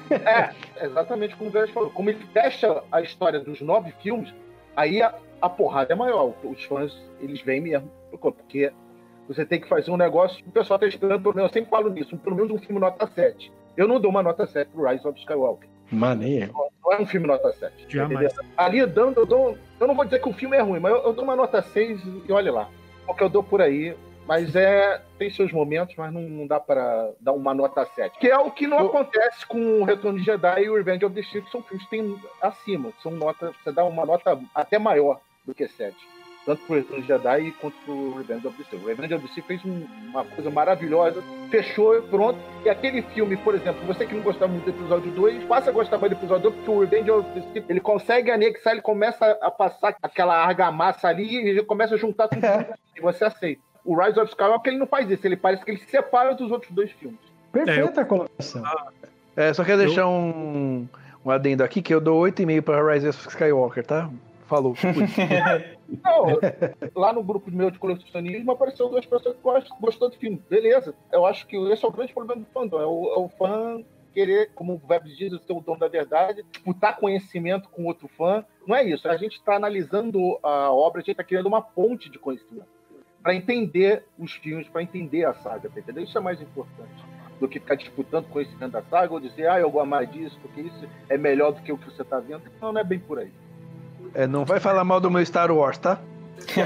É, é exatamente como o Veras falou. Como ele fecha a história dos nove filmes, aí a, a porrada é maior. Os fãs, eles vêm mesmo. Porque você tem que fazer um negócio que o pessoal está esperando, pelo menos, eu sempre falo nisso, pelo menos um filme nota 7. Eu não dou uma nota 7 pro Rise of Skywalker. Maneiro. Não, é um filme nota 7. Jamais. Ali dando, eu dou. Eu não vou dizer que o filme é ruim, mas eu, eu dou uma nota 6 e olha lá. Porque eu dou por aí. Mas é. Tem seus momentos, mas não, não dá para dar uma nota 7. Que é o que não o... acontece com o Retorno de Jedi e o Revenge of the Sith, que são filmes que tem acima. São nota, você dá uma nota até maior do que 7 tanto pro Retorno de Jedi quanto pro Revenge of the Sith. O Revenge of the Sith fez um, uma coisa maravilhosa, fechou, pronto. E aquele filme, por exemplo, você que não gostava muito do episódio 2, passa a gostar mais do episódio 2, porque o Revenge of the Sith, ele consegue anexar, ele começa a passar aquela argamassa ali e ele começa a juntar tudo e você aceita. O Rise of Skywalker, ele não faz isso, ele parece que ele se separa dos outros dois filmes. Perfeita é, eu... colocação. É, só quero deixar um, um adendo aqui, que eu dou 8,5 para Rise of Skywalker, tá? Falou. Não, lá no grupo meu de colecionismo apareceu duas pessoas que gostou do filme. Beleza. Eu acho que esse é o grande problema do fandom. É o, é o fã querer, como o Web diz, ser o dono da verdade, disputar conhecimento com outro fã. Não é isso. A gente está analisando a obra, a gente está criando uma ponte de conhecimento para entender os filmes, para entender a saga, tá entendeu? Isso é mais importante do que ficar disputando conhecimento da saga ou dizer, ah, eu gosto mais disso, porque isso é melhor do que o que você está vendo. Não, não é bem por aí. É, não vai falar mal do meu Star Wars, tá?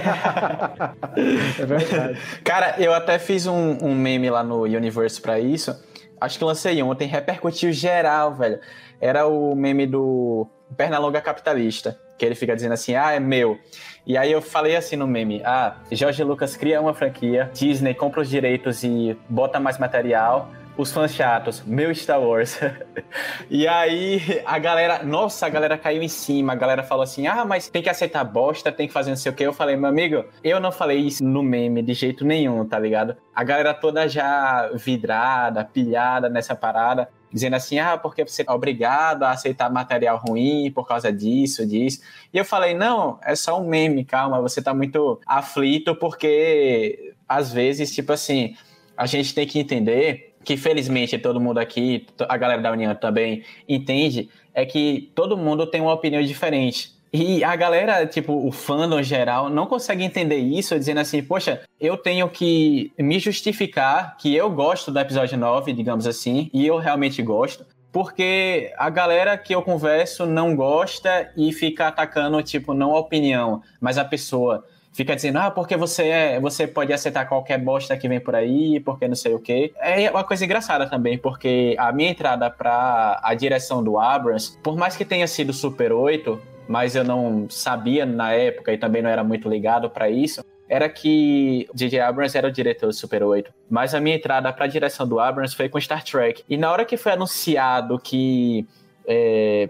é verdade. Cara, eu até fiz um, um meme lá no Universe pra isso. Acho que lancei ontem, repercutiu geral, velho. Era o meme do Pernalonga Capitalista, que ele fica dizendo assim, ah, é meu. E aí eu falei assim no meme, ah, Jorge Lucas cria uma franquia, Disney compra os direitos e bota mais material, os fãs chatos, meu Star Wars. e aí a galera, nossa, a galera caiu em cima, a galera falou assim: ah, mas tem que aceitar bosta, tem que fazer não sei o que. Eu falei, meu amigo, eu não falei isso no meme de jeito nenhum, tá ligado? A galera toda já vidrada, pilhada nessa parada dizendo assim, ah, porque você é obrigado a aceitar material ruim por causa disso, disso. E eu falei, não, é só um meme, calma, você tá muito aflito porque às vezes, tipo assim, a gente tem que entender que felizmente todo mundo aqui, a galera da União também entende, é que todo mundo tem uma opinião diferente. E a galera, tipo, o fandom geral, não consegue entender isso, dizendo assim, poxa, eu tenho que me justificar que eu gosto do episódio 9, digamos assim, e eu realmente gosto, porque a galera que eu converso não gosta e fica atacando, tipo, não a opinião, mas a pessoa. Fica dizendo, ah, porque você é, você pode aceitar qualquer bosta que vem por aí, porque não sei o quê. É uma coisa engraçada também, porque a minha entrada para a direção do Abrams, por mais que tenha sido Super 8, mas eu não sabia na época e também não era muito ligado para isso, era que J.J. Abrams era o diretor do Super 8. Mas a minha entrada para a direção do Abrams foi com Star Trek. E na hora que foi anunciado que é,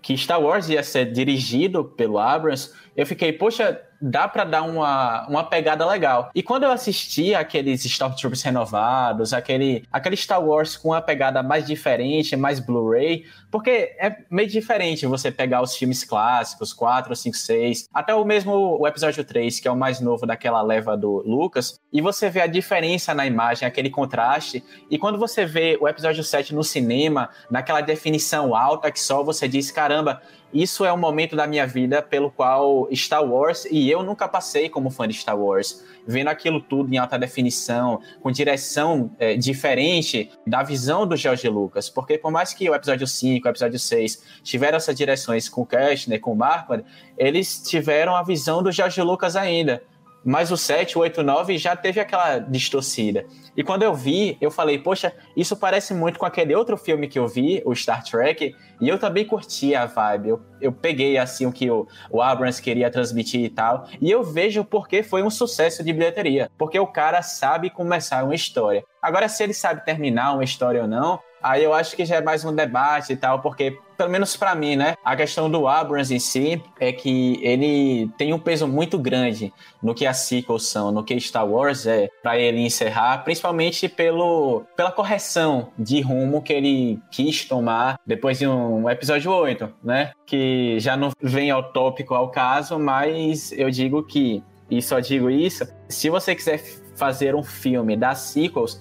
que Star Wars ia ser dirigido pelo Abrams, eu fiquei, poxa, dá para dar uma, uma pegada legal. E quando eu assisti aqueles Stormtroopers renovados, aquele, aquele Star Wars com uma pegada mais diferente, mais Blu-ray, porque é meio diferente você pegar os filmes clássicos, 4, 5, 6, até o mesmo o episódio 3, que é o mais novo daquela leva do Lucas, e você vê a diferença na imagem, aquele contraste, e quando você vê o episódio 7 no cinema, naquela definição alta que só você diz, caramba, isso é um momento da minha vida pelo qual Star Wars, e eu nunca passei como fã de Star Wars, vendo aquilo tudo em alta definição, com direção é, diferente da visão do George Lucas, porque por mais que o episódio 5, o episódio 6 tiveram essas direções com Kastner, com Marquardt, eles tiveram a visão do George Lucas ainda, mas o 7, o 8, 9 já teve aquela distorcida. E quando eu vi, eu falei, poxa, isso parece muito com aquele outro filme que eu vi, o Star Trek, e eu também curti a vibe. Eu, eu peguei assim o que o, o Abrams queria transmitir e tal. E eu vejo porque foi um sucesso de bilheteria. Porque o cara sabe começar uma história. Agora, se ele sabe terminar uma história ou não, Aí eu acho que já é mais um debate e tal, porque, pelo menos para mim, né, a questão do Abrams em si é que ele tem um peso muito grande no que as sequels são, no que Star Wars é, para ele encerrar, principalmente pelo, pela correção de rumo que ele quis tomar depois de um episódio 8, né, que já não vem ao tópico ao caso, mas eu digo que, e só digo isso, se você quiser fazer um filme das sequels,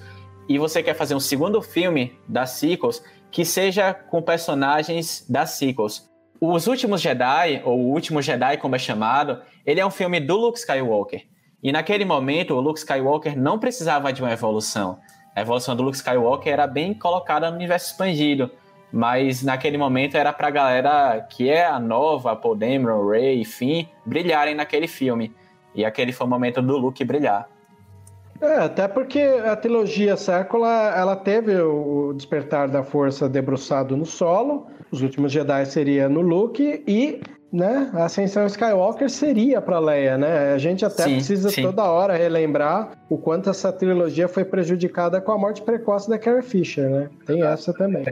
e você quer fazer um segundo filme das sequels que seja com personagens das sequels. Os Últimos Jedi, ou O Último Jedi, como é chamado, ele é um filme do Luke Skywalker. E naquele momento, o Luke Skywalker não precisava de uma evolução. A evolução do Luke Skywalker era bem colocada no universo expandido. Mas naquele momento era pra galera que é a nova, Paul Dameron, Rey, Finn, brilharem naquele filme. E aquele foi o momento do Luke brilhar. É, até porque a trilogia sécula, ela teve o despertar da força debruçado no solo, os últimos Jedi seria no Luke e, né, a ascensão Skywalker seria para Leia, né? A gente até sim, precisa sim. toda hora relembrar o quanto essa trilogia foi prejudicada com a morte precoce da Carrie Fisher, né? Tem essa também.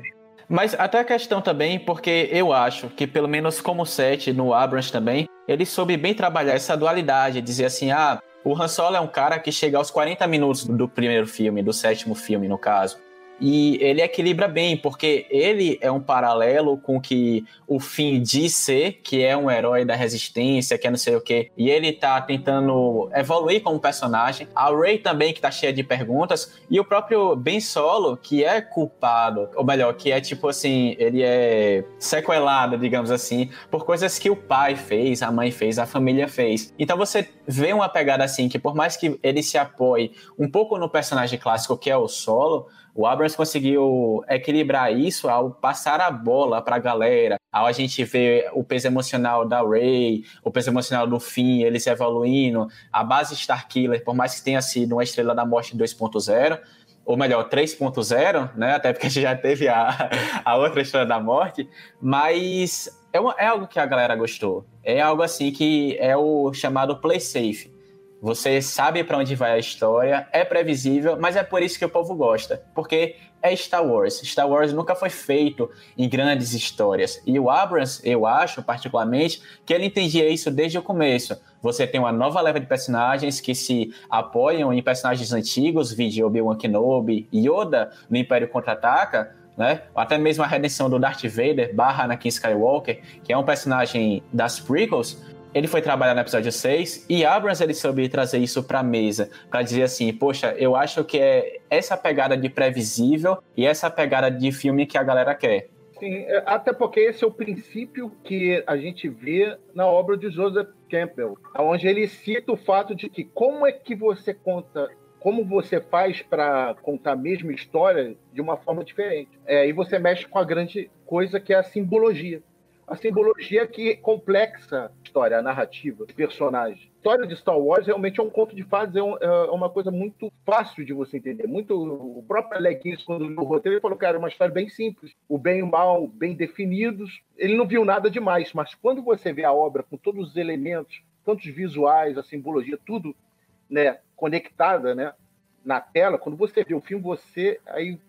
Mas até a questão também, porque eu acho que pelo menos como set no Abrams também, ele soube bem trabalhar essa dualidade, dizer assim, ah, o Han Solo é um cara que chega aos 40 minutos do primeiro filme, do sétimo filme, no caso. E ele equilibra bem, porque ele é um paralelo com que o fim diz ser, que é um herói da resistência, que é não sei o quê, e ele tá tentando evoluir como personagem. A Rey também, que tá cheia de perguntas, e o próprio Ben Solo, que é culpado, ou melhor, que é tipo assim, ele é sequelado, digamos assim, por coisas que o pai fez, a mãe fez, a família fez. Então você vê uma pegada assim, que por mais que ele se apoie um pouco no personagem clássico que é o Solo, o Abrams conseguiu equilibrar isso ao passar a bola para a galera, ao a gente ver o peso emocional da Ray, o peso emocional do Finn, eles evoluindo, a base Starkiller, por mais que tenha sido uma estrela da morte 2.0, ou melhor, 3.0, né? Até porque a gente já teve a, a outra estrela da morte, mas é, uma, é algo que a galera gostou. É algo assim que é o chamado play safe. Você sabe para onde vai a história, é previsível, mas é por isso que o povo gosta, porque é Star Wars. Star Wars nunca foi feito em grandes histórias. E o Abrams, eu acho particularmente, que ele entendia isso desde o começo. Você tem uma nova leva de personagens que se apoiam em personagens antigos, vídeo Obi-Wan Kenobi, Yoda no Império Contra-Ataca, né? Até mesmo a redenção do Darth Vader barra Anakin Skywalker, que é um personagem das prequels, ele foi trabalhar no episódio 6 e Abrams ele soube trazer isso para mesa, para dizer assim, poxa, eu acho que é essa pegada de previsível e essa pegada de filme que a galera quer. Sim, é, até porque esse é o princípio que a gente vê na obra de Joseph Campbell, onde ele cita o fato de que como é que você conta como você faz para contar a mesma história de uma forma diferente. É, e você mexe com a grande coisa que é a simbologia a simbologia que complexa a história, a narrativa, o personagem. A história de Star Wars realmente é um conto de fadas, é, um, é uma coisa muito fácil de você entender. Muito, o próprio Alex, quando no roteiro, ele falou, cara, é uma história bem simples. O bem e o mal bem definidos. Ele não viu nada demais, mas quando você vê a obra com todos os elementos, tantos visuais, a simbologia, tudo né, conectada né, na tela, quando você vê o filme, você aí,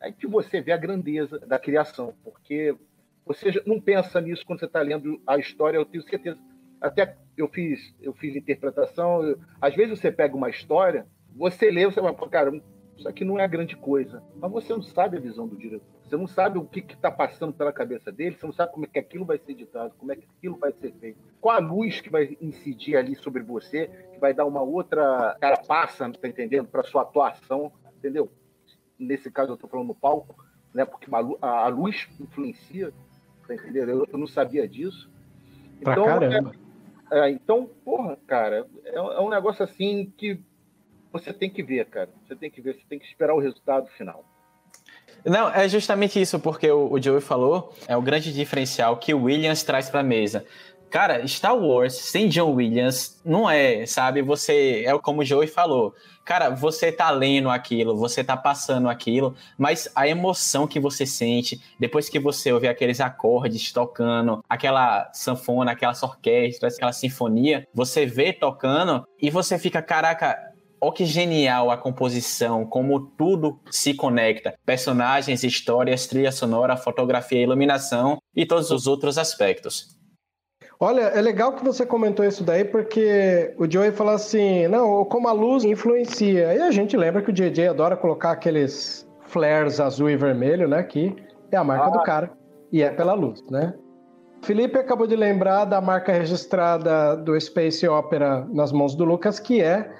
aí que você vê a grandeza da criação, porque você não pensa nisso quando você está lendo a história, eu tenho certeza. Até eu fiz, eu fiz interpretação. Eu, às vezes você pega uma história, você lê, você vai, cara, isso aqui não é grande coisa. Mas você não sabe a visão do diretor. Você não sabe o que está passando pela cabeça dele, você não sabe como é que aquilo vai ser editado, como é que aquilo vai ser feito. Qual a luz que vai incidir ali sobre você, que vai dar uma outra cara passa, tá entendendo, para sua atuação, entendeu? Nesse caso eu estou falando no palco, né? Porque a luz influencia tá entendendo? Eu, eu não sabia disso. Pra então, caramba. É, é, então, porra, cara, é, é, um negócio assim que você tem que ver, cara. Você tem que ver, você tem que esperar o resultado final. Não, é justamente isso, porque o, o Joey falou, é o grande diferencial que o Williams traz pra mesa. Cara, Star Wars sem John Williams não é, sabe? Você, é como o Joey falou, cara, você tá lendo aquilo, você tá passando aquilo, mas a emoção que você sente depois que você ouve aqueles acordes tocando, aquela sanfona, aquelas orquestras, aquela sinfonia, você vê tocando e você fica, caraca, Olha que genial a composição, como tudo se conecta. Personagens, histórias, trilha sonora, fotografia, iluminação e todos os outros aspectos. Olha, é legal que você comentou isso daí, porque o Joey falou assim, não, como a luz influencia. E a gente lembra que o JJ adora colocar aqueles flares azul e vermelho, né? Que é a marca ah. do cara. E é pela luz, né? Felipe acabou de lembrar da marca registrada do Space Opera nas mãos do Lucas, que é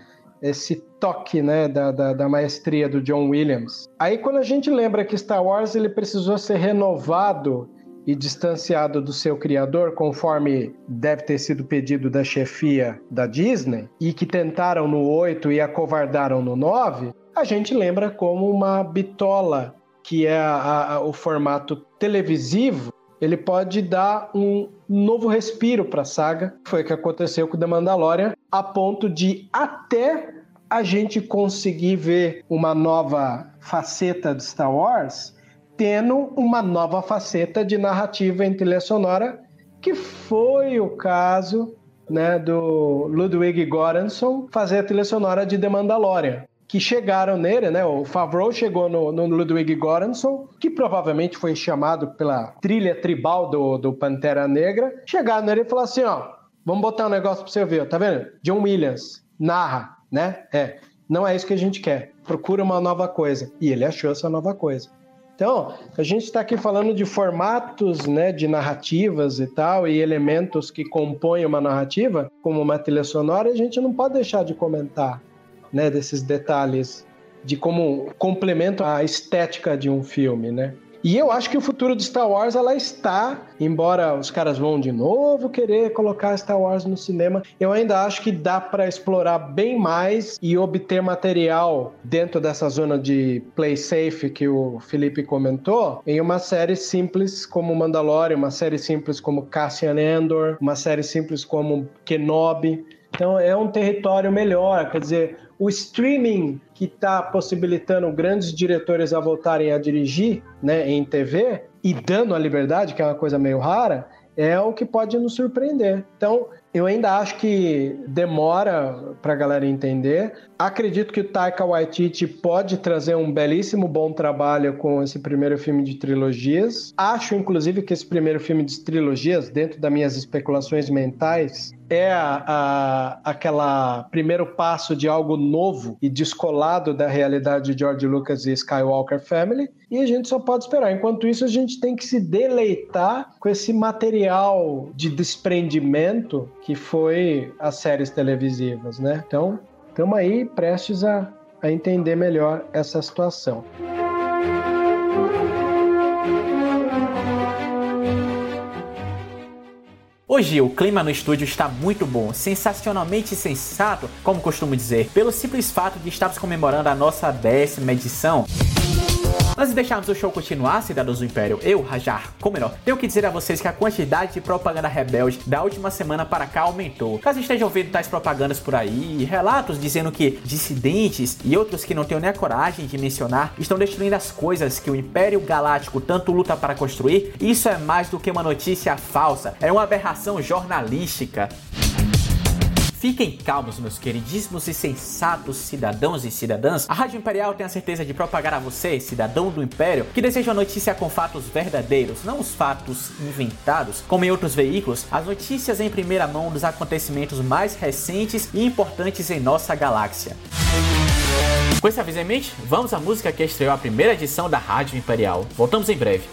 esse toque né, da, da, da, maestria do John Williams. Aí quando a gente lembra que Star Wars ele precisou ser renovado e distanciado do seu criador, conforme deve ter sido pedido da chefia da Disney, e que tentaram no 8 e acovardaram no 9, a gente lembra como uma bitola, que é a, a, o formato televisivo, ele pode dar um novo respiro para a saga. Foi o que aconteceu com The Mandalorian, a ponto de até a gente conseguir ver uma nova faceta de Star Wars tendo uma nova faceta de narrativa em trilha sonora, que foi o caso né, do Ludwig Göransson fazer a trilha sonora de The Mandalorian. Que chegaram nele, né? O Favreau chegou no, no Ludwig Göransson, que provavelmente foi chamado pela trilha tribal do, do Pantera Negra. Chegaram nele e falaram assim: ó, vamos botar um negócio pra você ver, tá vendo? John Williams narra, né? É, não é isso que a gente quer. Procura uma nova coisa. E ele achou essa nova coisa. Então, a gente está aqui falando de formatos, né, de narrativas e tal, e elementos que compõem uma narrativa, como uma trilha sonora, e a gente não pode deixar de comentar, né, desses detalhes de como complemento à estética de um filme, né? E eu acho que o futuro de Star Wars ela está, embora os caras vão de novo querer colocar Star Wars no cinema, eu ainda acho que dá para explorar bem mais e obter material dentro dessa zona de play safe que o Felipe comentou, em uma série simples como Mandalorian, uma série simples como Cassian Andor, uma série simples como Kenobi. Então é um território melhor, quer dizer, o streaming que está possibilitando grandes diretores a voltarem a dirigir né, em TV e dando a liberdade, que é uma coisa meio rara, é o que pode nos surpreender. Então, eu ainda acho que demora para a galera entender. Acredito que o Taika Waititi pode trazer um belíssimo bom trabalho com esse primeiro filme de trilogias. Acho, inclusive, que esse primeiro filme de trilogias, dentro das minhas especulações mentais, é a, a, aquela primeiro passo de algo novo e descolado da realidade de George Lucas e Skywalker Family. E a gente só pode esperar. Enquanto isso, a gente tem que se deleitar com esse material de desprendimento que foi as séries televisivas, né? Então, estamos aí prestes a, a entender melhor essa situação. Hoje o clima no estúdio está muito bom, sensacionalmente sensato, como costumo dizer, pelo simples fato de estarmos comemorando a nossa décima edição. Antes de deixarmos o show continuar, cidadãos do Império, eu, Rajar Comenor, tenho que dizer a vocês que a quantidade de propaganda rebelde da última semana para cá aumentou. Caso estejam ouvindo tais propagandas por aí, relatos dizendo que dissidentes e outros que não tenho nem a coragem de mencionar estão destruindo as coisas que o Império Galáctico tanto luta para construir, isso é mais do que uma notícia falsa, é uma aberração jornalística. Fiquem calmos, meus queridíssimos e sensatos cidadãos e cidadãs. A Rádio Imperial tem a certeza de propagar a você, cidadão do Império, que deseja notícia com fatos verdadeiros, não os fatos inventados, como em outros veículos, as notícias em primeira mão dos acontecimentos mais recentes e importantes em nossa galáxia. Com esse aviso em mente, vamos à música que estreou a primeira edição da Rádio Imperial. Voltamos em breve.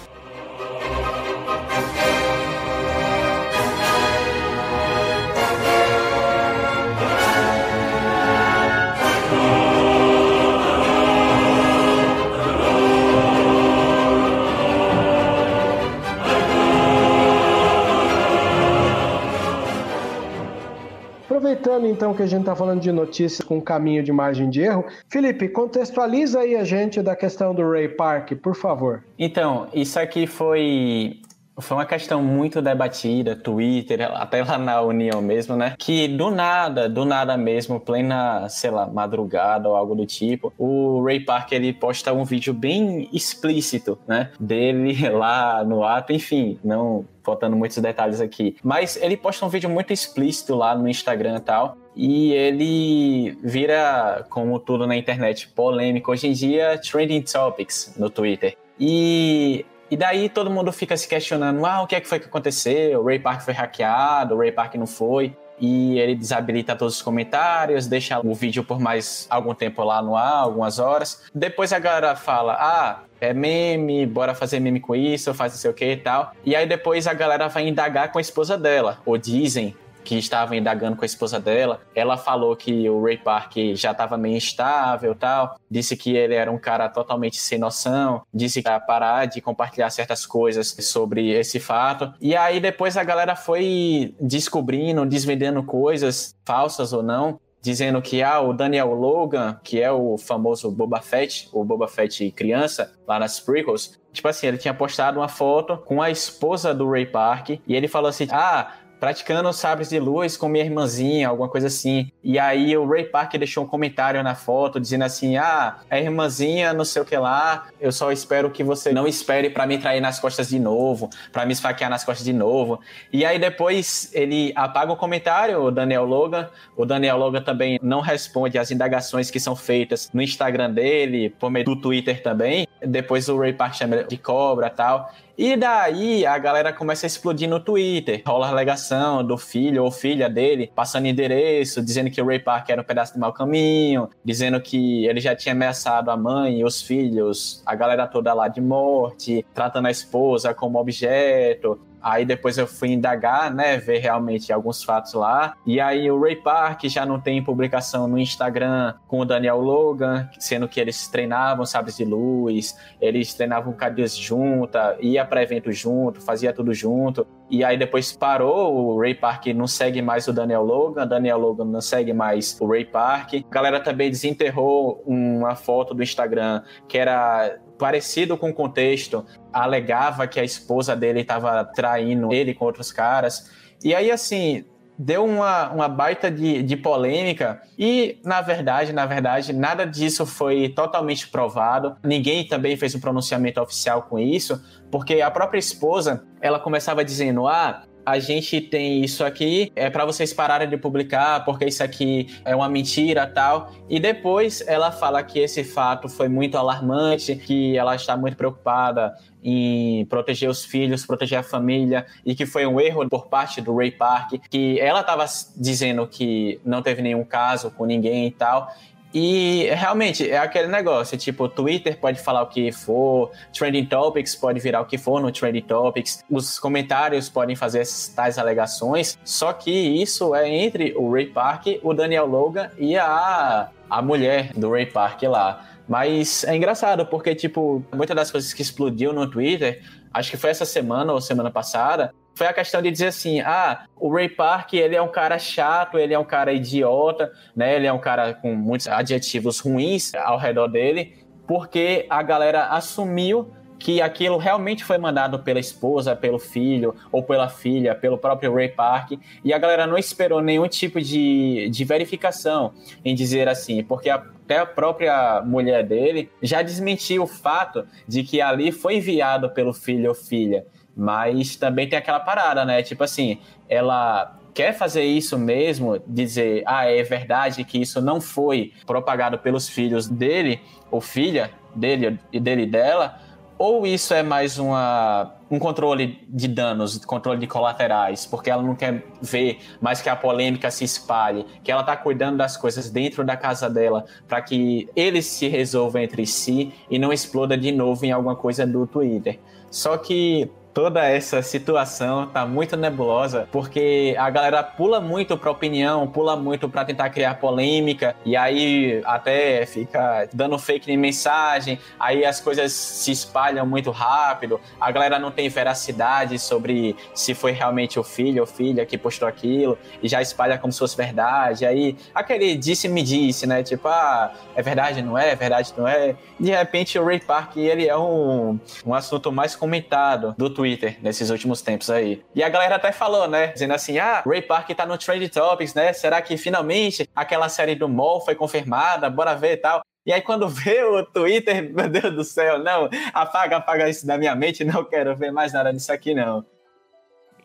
Aproveitando então que a gente está falando de notícias com caminho de margem de erro, Felipe, contextualiza aí a gente da questão do Ray Park, por favor. Então, isso aqui foi foi uma questão muito debatida, Twitter, até lá na União mesmo, né? Que do nada, do nada mesmo, plena, sei lá, madrugada ou algo do tipo, o Ray Park ele posta um vídeo bem explícito, né? Dele lá no ato, enfim, não faltando muitos detalhes aqui. Mas ele posta um vídeo muito explícito lá no Instagram e tal. E ele vira, como tudo na internet, polêmico. Hoje em dia, trending topics no Twitter. E e daí todo mundo fica se questionando: ah, o que é que foi que aconteceu? O Ray Park foi hackeado, o Ray Park não foi. E ele desabilita todos os comentários, deixa o vídeo por mais algum tempo lá no ar, algumas horas. Depois a galera fala: ah, é meme, bora fazer meme com isso, faz não sei o que e tal. E aí depois a galera vai indagar com a esposa dela, ou dizem que estava indagando com a esposa dela, ela falou que o Ray Park já estava meio instável tal, disse que ele era um cara totalmente sem noção, disse que ia parar de compartilhar certas coisas sobre esse fato. E aí depois a galera foi descobrindo, desvendando coisas falsas ou não, dizendo que ah, o Daniel Logan, que é o famoso Boba Fett, o Boba Fett criança, lá nas prequels, tipo assim, ele tinha postado uma foto com a esposa do Ray Park e ele falou assim: "Ah, praticando sabres de luz com minha irmãzinha, alguma coisa assim. E aí o Ray Park deixou um comentário na foto dizendo assim: "Ah, a irmãzinha, não sei o que lá, eu só espero que você não espere para me trair nas costas de novo, para me esfaquear nas costas de novo". E aí depois ele apaga o comentário, o Daniel Logan. O Daniel Logan também não responde às indagações que são feitas no Instagram dele, por meio do Twitter também. Depois o Ray Park chama de cobra, tal. E daí a galera começa a explodir no Twitter. Rola alegação do filho ou filha dele passando endereço, dizendo que o Ray Park era um pedaço de mau caminho, dizendo que ele já tinha ameaçado a mãe e os filhos, a galera toda lá de morte, tratando a esposa como objeto. Aí depois eu fui indagar, né, ver realmente alguns fatos lá. E aí o Ray Park já não tem publicação no Instagram com o Daniel Logan, sendo que eles treinavam sabres de luz, eles treinavam cadeias junto, ia para evento junto, fazia tudo junto. E aí depois parou, o Ray Park não segue mais o Daniel Logan, Daniel Logan não segue mais o Ray Park. A galera também desenterrou uma foto do Instagram que era parecido com o contexto, alegava que a esposa dele estava traindo ele com outros caras. E aí, assim, deu uma, uma baita de, de polêmica e, na verdade, na verdade, nada disso foi totalmente provado. Ninguém também fez um pronunciamento oficial com isso, porque a própria esposa, ela começava dizendo, ah, a gente tem isso aqui, é para vocês pararem de publicar, porque isso aqui é uma mentira tal. E depois ela fala que esse fato foi muito alarmante, que ela está muito preocupada em proteger os filhos, proteger a família, e que foi um erro por parte do Ray Park, que ela estava dizendo que não teve nenhum caso com ninguém e tal, e realmente é aquele negócio, tipo, Twitter pode falar o que for, Trending Topics pode virar o que for no Trending Topics, os comentários podem fazer essas tais alegações, só que isso é entre o Ray Park, o Daniel Logan e a, a mulher do Ray Park lá. Mas é engraçado, porque, tipo, muitas das coisas que explodiu no Twitter, acho que foi essa semana ou semana passada, foi a questão de dizer assim, ah, o Ray Park, ele é um cara chato, ele é um cara idiota, né? Ele é um cara com muitos adjetivos ruins ao redor dele. porque a galera assumiu que aquilo realmente foi mandado pela esposa, pelo filho, ou pela filha, pelo próprio Ray Park, e a galera não esperou nenhum tipo de, de verificação em dizer assim, porque até a própria mulher dele já desmentiu o fato de que ali foi enviado pelo filho ou filha. Mas também tem aquela parada, né? Tipo assim, ela quer fazer isso mesmo, dizer, ah, é verdade que isso não foi propagado pelos filhos dele ou filha dele e dele e dela, ou isso é mais uma, um controle de danos, controle de colaterais, porque ela não quer ver mais que a polêmica se espalhe, que ela está cuidando das coisas dentro da casa dela para que eles se resolvam entre si e não exploda de novo em alguma coisa do Twitter. Só que toda essa situação tá muito nebulosa, porque a galera pula muito pra opinião, pula muito para tentar criar polêmica, e aí até fica dando fake mensagem, aí as coisas se espalham muito rápido, a galera não tem veracidade sobre se foi realmente o filho ou filha que postou aquilo, e já espalha como se fosse verdade, aí aquele disse-me disse, né, tipo, ah, é verdade, não é, é verdade, não é, de repente o Ray Park, ele é um, um assunto mais comentado do Twitter, Twitter nesses últimos tempos aí. E a galera até falou, né? Dizendo assim: ah, Ray Park tá no Trade Topics, né? Será que finalmente aquela série do Mall foi confirmada? Bora ver e tal. E aí, quando vê o Twitter, meu Deus do céu, não, apaga, apaga isso da minha mente, não quero ver mais nada disso aqui, não.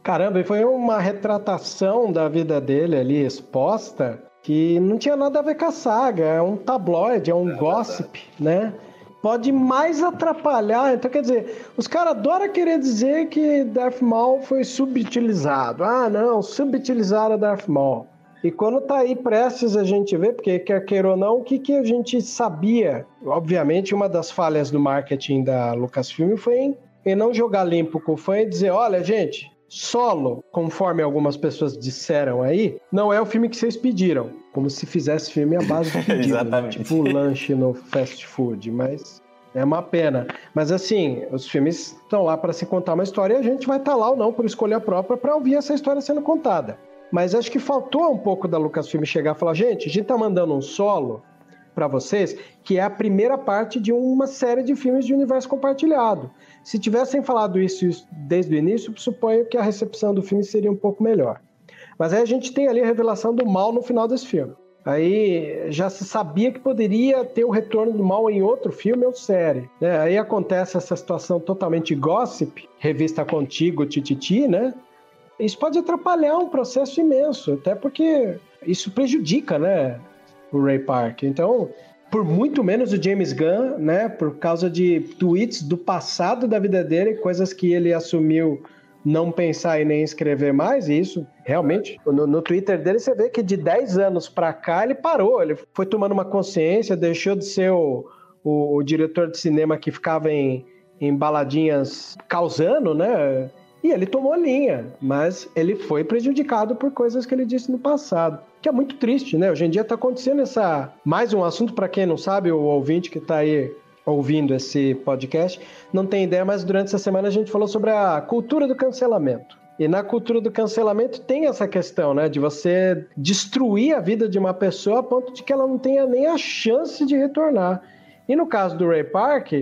Caramba, e foi uma retratação da vida dele ali exposta que não tinha nada a ver com a saga, é um tabloide, é um é gossip, né? Pode mais atrapalhar. Então, quer dizer, os caras adoram querer dizer que Darth Maul foi subutilizado. Ah, não, subutilizaram Darth Maul. E quando tá aí prestes a gente ver, porque quer queira ou não, o que, que a gente sabia? Obviamente, uma das falhas do marketing da Lucasfilm foi em, em não jogar limpo com o fã e dizer: olha, gente, Solo, conforme algumas pessoas disseram aí, não é o filme que vocês pediram. Como se fizesse filme à base do pedido. Né? Exatamente. Tipo lanche no fast food, mas é uma pena. Mas assim, os filmes estão lá para se contar uma história e a gente vai estar tá lá ou não por escolha própria para ouvir essa história sendo contada. Mas acho que faltou um pouco da Lucasfilm chegar e falar: gente, a gente tá mandando um solo para vocês, que é a primeira parte de uma série de filmes de universo compartilhado. Se tivessem falado isso desde o início, suponho que a recepção do filme seria um pouco melhor. Mas aí a gente tem ali a revelação do mal no final desse filme. Aí já se sabia que poderia ter o retorno do mal em outro filme ou série. Né? Aí acontece essa situação totalmente gossip, revista contigo, tititi, né? Isso pode atrapalhar um processo imenso, até porque isso prejudica, né, o Ray Park. Então, por muito menos o James Gunn, né? Por causa de tweets do passado da vida dele, coisas que ele assumiu não pensar e nem escrever mais, e isso realmente, no, no Twitter dele você vê que de 10 anos para cá ele parou, ele foi tomando uma consciência, deixou de ser o, o, o diretor de cinema que ficava em, em baladinhas causando, né? E ele tomou linha, mas ele foi prejudicado por coisas que ele disse no passado que é muito triste, né? Hoje em dia está acontecendo essa. Mais um assunto, para quem não sabe, o ouvinte que está aí ouvindo esse podcast não tem ideia, mas durante essa semana a gente falou sobre a cultura do cancelamento. E na cultura do cancelamento tem essa questão, né? De você destruir a vida de uma pessoa a ponto de que ela não tenha nem a chance de retornar. E no caso do Ray Park,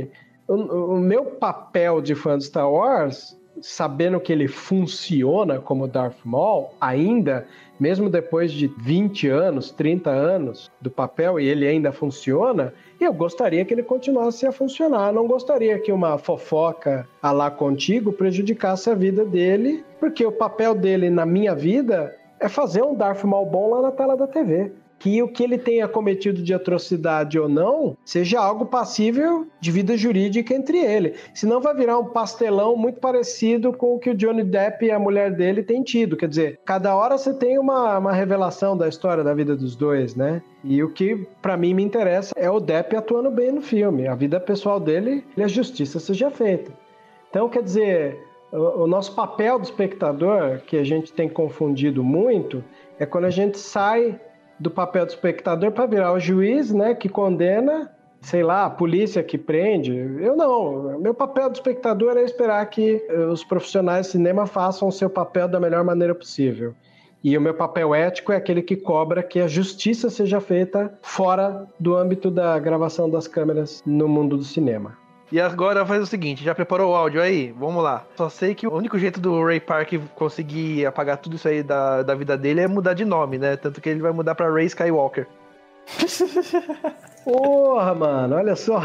o, o meu papel de fã de Star Wars, sabendo que ele funciona como Darth Maul, ainda mesmo depois de 20 anos, 30 anos do papel e ele ainda funciona, eu gostaria que ele continuasse a funcionar. Não gostaria que uma fofoca a lá contigo prejudicasse a vida dele, porque o papel dele na minha vida é fazer um Darth Maul bom lá na tela da TV que o que ele tenha cometido de atrocidade ou não seja algo passível de vida jurídica entre ele. Senão vai virar um pastelão muito parecido com o que o Johnny Depp e a mulher dele têm tido. Quer dizer, cada hora você tem uma, uma revelação da história da vida dos dois, né? E o que para mim me interessa é o Depp atuando bem no filme. A vida pessoal dele e a justiça seja feita. Então, quer dizer, o, o nosso papel do espectador, que a gente tem confundido muito, é quando a gente sai do papel do espectador para virar o juiz, né, que condena, sei lá, a polícia que prende. Eu não. Meu papel do espectador é esperar que eh, os profissionais de cinema façam o seu papel da melhor maneira possível. E o meu papel ético é aquele que cobra que a justiça seja feita fora do âmbito da gravação das câmeras no mundo do cinema. E agora faz o seguinte, já preparou o áudio aí? Vamos lá. Só sei que o único jeito do Ray Park conseguir apagar tudo isso aí da, da vida dele é mudar de nome, né? Tanto que ele vai mudar pra Ray Skywalker. Porra, mano, olha só.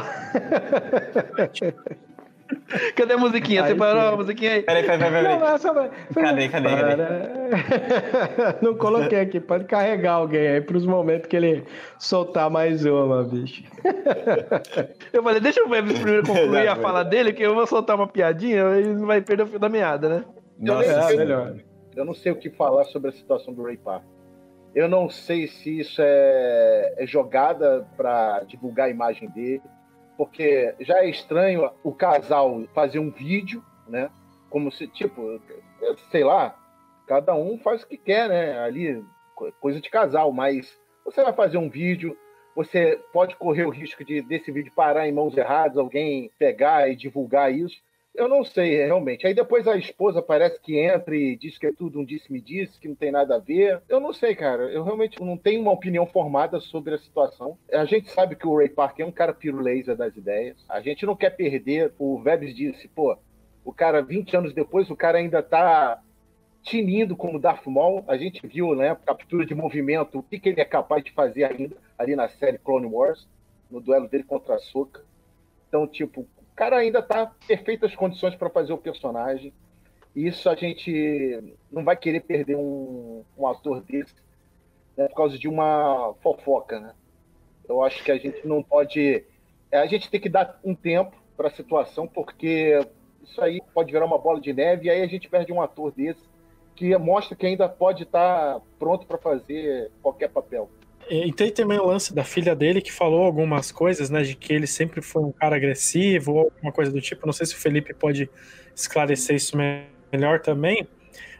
Cadê a musiquinha? Você parou a musiquinha aí? Peraí, peraí, peraí. Não, essa vai- Cadê, cadê, cadê? Não coloquei aqui, pode carregar alguém aí pros momentos que ele soltar mais uma, bicho. Eu falei, deixa eu ver primeiro concluir a fala dele, que eu vou soltar uma piadinha e não vai perder o fio da meada, né? Eu, Nossa, nem É, melhor. eu não sei o que falar sobre a situação do Ray Park. Eu não sei se isso é, é jogada para divulgar a imagem dele, porque já é estranho o casal fazer um vídeo, né? Como se, tipo, sei lá, cada um faz o que quer, né? Ali, co- coisa de casal, mas você vai fazer um vídeo, você pode correr o risco de desse vídeo parar em mãos erradas, alguém pegar e divulgar isso. Eu não sei, realmente. Aí depois a esposa parece que entra e diz que é tudo um disse-me-disse, que não tem nada a ver. Eu não sei, cara. Eu realmente não tenho uma opinião formada sobre a situação. A gente sabe que o Ray Park é um cara pirulaser das ideias. A gente não quer perder. O Vebs disse, pô, o cara, 20 anos depois, o cara ainda tá tinindo como Darth Maul. A gente viu, né, captura de movimento, o que, que ele é capaz de fazer ainda ali na série Clone Wars, no duelo dele contra a Soka. Então, tipo, cara ainda tá em perfeitas condições para fazer o personagem. Isso a gente não vai querer perder um, um ator desse né, por causa de uma fofoca, né? Eu acho que a gente não pode. é, A gente tem que dar um tempo para a situação, porque isso aí pode virar uma bola de neve, e aí a gente perde um ator desse que mostra que ainda pode estar pronto para fazer qualquer papel. E tem também o lance da filha dele que falou algumas coisas, né? De que ele sempre foi um cara agressivo ou alguma coisa do tipo. Não sei se o Felipe pode esclarecer isso me- melhor também,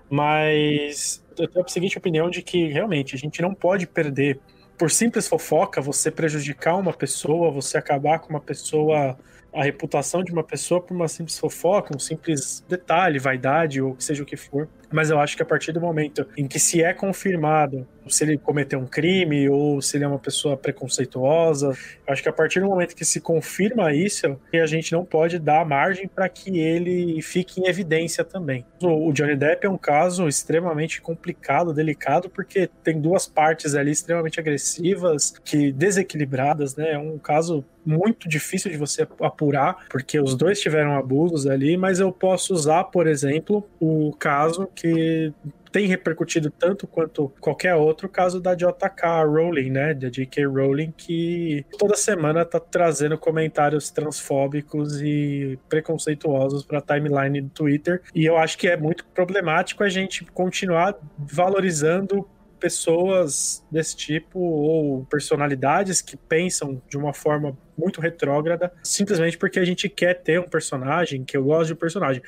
mas eu tenho a seguinte opinião de que realmente a gente não pode perder por simples fofoca, você prejudicar uma pessoa, você acabar com uma pessoa, a reputação de uma pessoa por uma simples fofoca, um simples detalhe, vaidade ou seja o que for. Mas eu acho que a partir do momento em que se é confirmado se ele cometeu um crime ou se ele é uma pessoa preconceituosa, acho que a partir do momento que se confirma isso, a gente não pode dar margem para que ele fique em evidência também. O o Johnny Depp é um caso extremamente complicado, delicado, porque tem duas partes ali extremamente agressivas, que desequilibradas, né? É um caso muito difícil de você apurar, porque os dois tiveram abusos ali, mas eu posso usar, por exemplo, o caso que tem repercutido tanto quanto qualquer outro caso da JK Rowling, né, da J.K. Rowling, que toda semana tá trazendo comentários transfóbicos e preconceituosos para a timeline do Twitter, e eu acho que é muito problemático a gente continuar valorizando pessoas desse tipo ou personalidades que pensam de uma forma muito retrógrada, simplesmente porque a gente quer ter um personagem, que eu gosto de um personagem.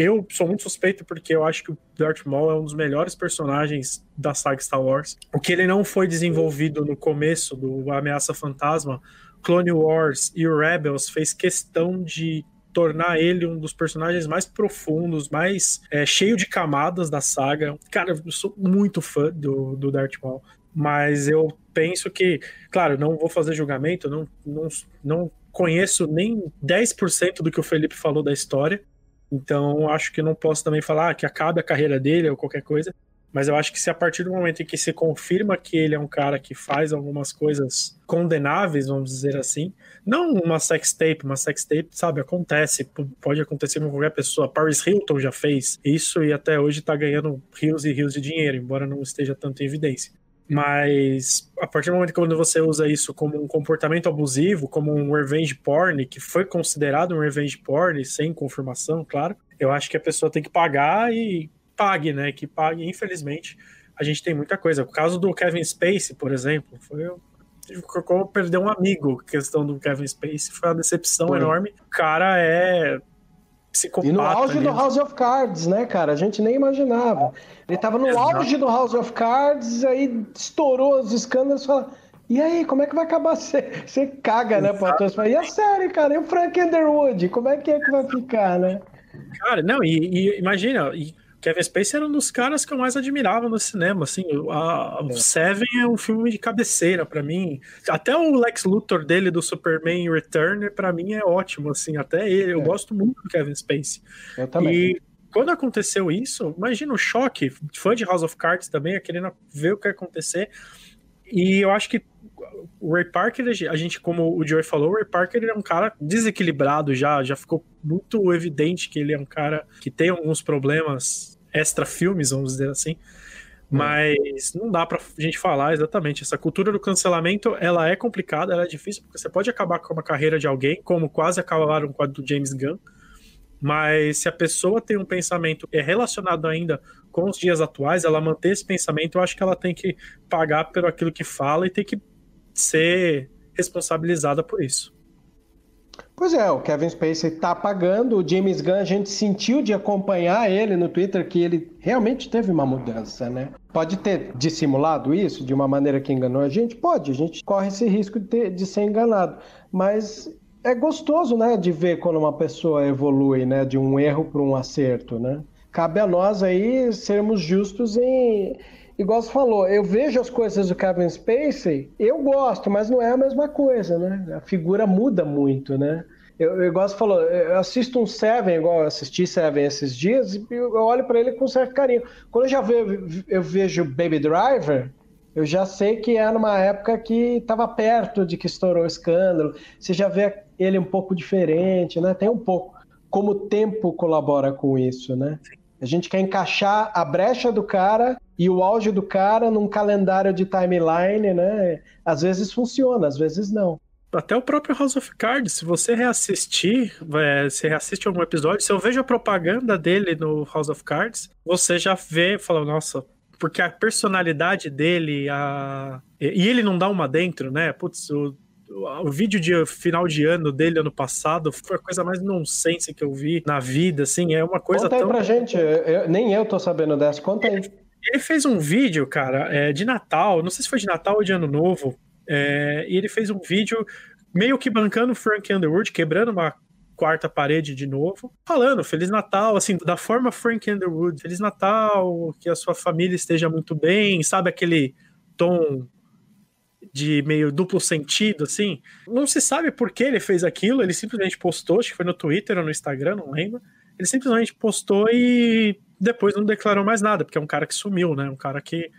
Eu sou muito suspeito porque eu acho que o Darth Maul é um dos melhores personagens da saga Star Wars. O que ele não foi desenvolvido no começo do Ameaça Fantasma, Clone Wars e o Rebels fez questão de tornar ele um dos personagens mais profundos, mais é, cheio de camadas da saga. Cara, eu sou muito fã do, do Darth Maul, mas eu penso que, claro, não vou fazer julgamento, não, não, não conheço nem 10% do que o Felipe falou da história, então acho que não posso também falar que acabe a carreira dele ou qualquer coisa, mas eu acho que se a partir do momento em que se confirma que ele é um cara que faz algumas coisas condenáveis, vamos dizer assim, não uma sex tape, uma sex tape, sabe, acontece, pode acontecer com qualquer pessoa. Paris Hilton já fez isso e até hoje tá ganhando rios e rios de dinheiro, embora não esteja tanto em evidência. Mas a partir do momento que quando você usa isso como um comportamento abusivo, como um revenge porn, que foi considerado um revenge porn, sem confirmação, claro, eu acho que a pessoa tem que pagar e pague, né? Que pague, infelizmente. A gente tem muita coisa. O caso do Kevin Spacey, por exemplo, foi como perder um amigo. A questão do Kevin Spacey foi uma decepção enorme. O cara é psicopata. E no auge ali. do House of Cards, né, cara? A gente nem imaginava. Ele tava no Exato. auge do House of Cards, aí estourou os escândalos e fala. E aí, como é que vai acabar? Você, você caga, né, todos? E a série, cara? E o Frank Underwood? Como é que é que vai ficar, né? Cara, não, e, e imagina, e Kevin Spacey era um dos caras que eu mais admirava no cinema, assim, a, o Seven é um filme de cabeceira para mim. Até o Lex Luthor dele do Superman Return para mim é ótimo, assim, até ele, eu É. gosto muito do Kevin Spacey. Eu também. E quando aconteceu isso, imagina o choque, fã de House of Cards também, é querendo ver o que ia acontecer. E eu acho que o Ray Parker, a gente, como o Joey falou, o Ray Parker ele é um cara desequilibrado já, já ficou muito evidente que ele é um cara que tem alguns problemas extra-filmes, vamos dizer assim. Mas não dá pra gente falar exatamente. Essa cultura do cancelamento, ela é complicada, ela é difícil, porque você pode acabar com uma carreira de alguém, como quase acabaram com a do James Gunn. Mas se a pessoa tem um pensamento é relacionado ainda com os dias atuais, ela manter esse pensamento, eu acho que ela tem que pagar pelo aquilo que fala e tem que ser responsabilizada por isso. Pois é, o Kevin Spacey tá pagando, o James Gunn a gente sentiu de acompanhar ele no Twitter que ele realmente teve uma mudança, né? Pode ter dissimulado isso de uma maneira que enganou a gente? Pode, a gente corre esse risco de, ter- de ser enganado, mas é gostoso, né, de ver quando uma pessoa evolui, né, de um erro para um acerto, né? Cabe a nós aí sermos justos em igual você falou, eu vejo as coisas do Kevin Spacey, eu gosto, mas não é a mesma coisa, né? A figura muda muito, né? Eu, igual você falou, eu assisto um Seven, igual eu assisti Seven esses dias, e eu olho para ele com certo carinho. Quando eu já ve, eu vejo Baby Driver, eu já sei que é numa época que estava perto de que estourou o escândalo. Você já vê ele um pouco diferente, né? Tem um pouco. Como o tempo colabora com isso, né? A gente quer encaixar a brecha do cara e o auge do cara num calendário de timeline, né? Às vezes funciona, às vezes não. Até o próprio House of Cards, se você reassistir, é, se reassiste algum episódio, se eu vejo a propaganda dele no House of Cards, você já vê fala, nossa, porque a personalidade dele, a... e ele não dá uma dentro, né? Putz, o, o vídeo de final de ano dele ano passado foi a coisa mais nonsense que eu vi na vida, assim, é uma coisa Conta aí tão... pra gente, eu- nem eu tô sabendo dessa, conta aí. Ele fez um vídeo, cara, é, de Natal, não sei se foi de Natal ou de Ano Novo, é, e ele fez um vídeo meio que bancando Frank Underwood, quebrando uma quarta parede de novo, falando Feliz Natal, assim, da forma Frank Underwood, Feliz Natal, que a sua família esteja muito bem, sabe aquele tom de meio duplo sentido, assim. Não se sabe por que ele fez aquilo, ele simplesmente postou, acho que foi no Twitter ou no Instagram, não lembro. Ele simplesmente postou e depois não declarou mais nada, porque é um cara que sumiu, né? Um cara que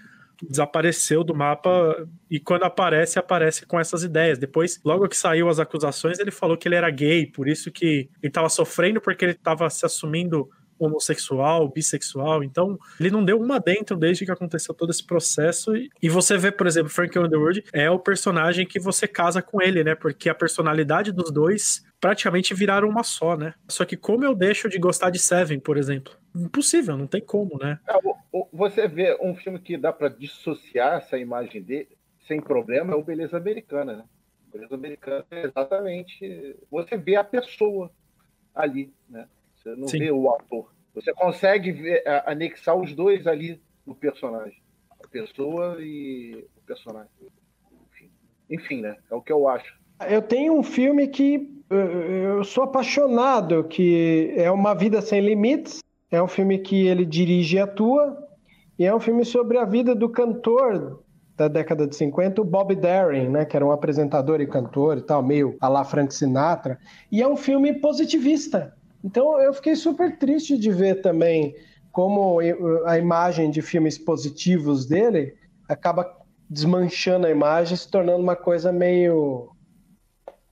desapareceu do mapa e quando aparece, aparece com essas ideias. Depois, logo que saiu as acusações, ele falou que ele era gay, por isso que ele tava sofrendo porque ele tava se assumindo homossexual, bissexual, então ele não deu uma dentro desde que aconteceu todo esse processo. E- você vê, por exemplo, Frank Underwood é o personagem que você casa com ele, né? Porque a personalidade dos dois praticamente viraram uma só, né? Só que como eu deixo de gostar de Seven, por exemplo? Impossível, não tem como, né? É, Você vê um filme que dá para dissociar essa imagem dele sem problema é o Beleza Americana, né? Beleza Americana é exatamente. Você vê a pessoa ali, né? Você não Sim. vê o ator. Você consegue ver, a- anexar os dois ali no personagem. A pessoa e o personagem. Enfim, Enfim, né? É o que eu acho. Eu tenho um filme que eu sou apaixonado, que é Uma Vida Sem Limites. É um filme que ele dirige e atua. E é um filme sobre a vida do cantor da década de 50, o Bob Darin, né, que era um apresentador e cantor e tal, meio a la Frank Sinatra. E é um filme positivista. Então eu fiquei super triste de ver também como a imagem de filmes positivos dele acaba desmanchando a imagem, se tornando uma coisa meio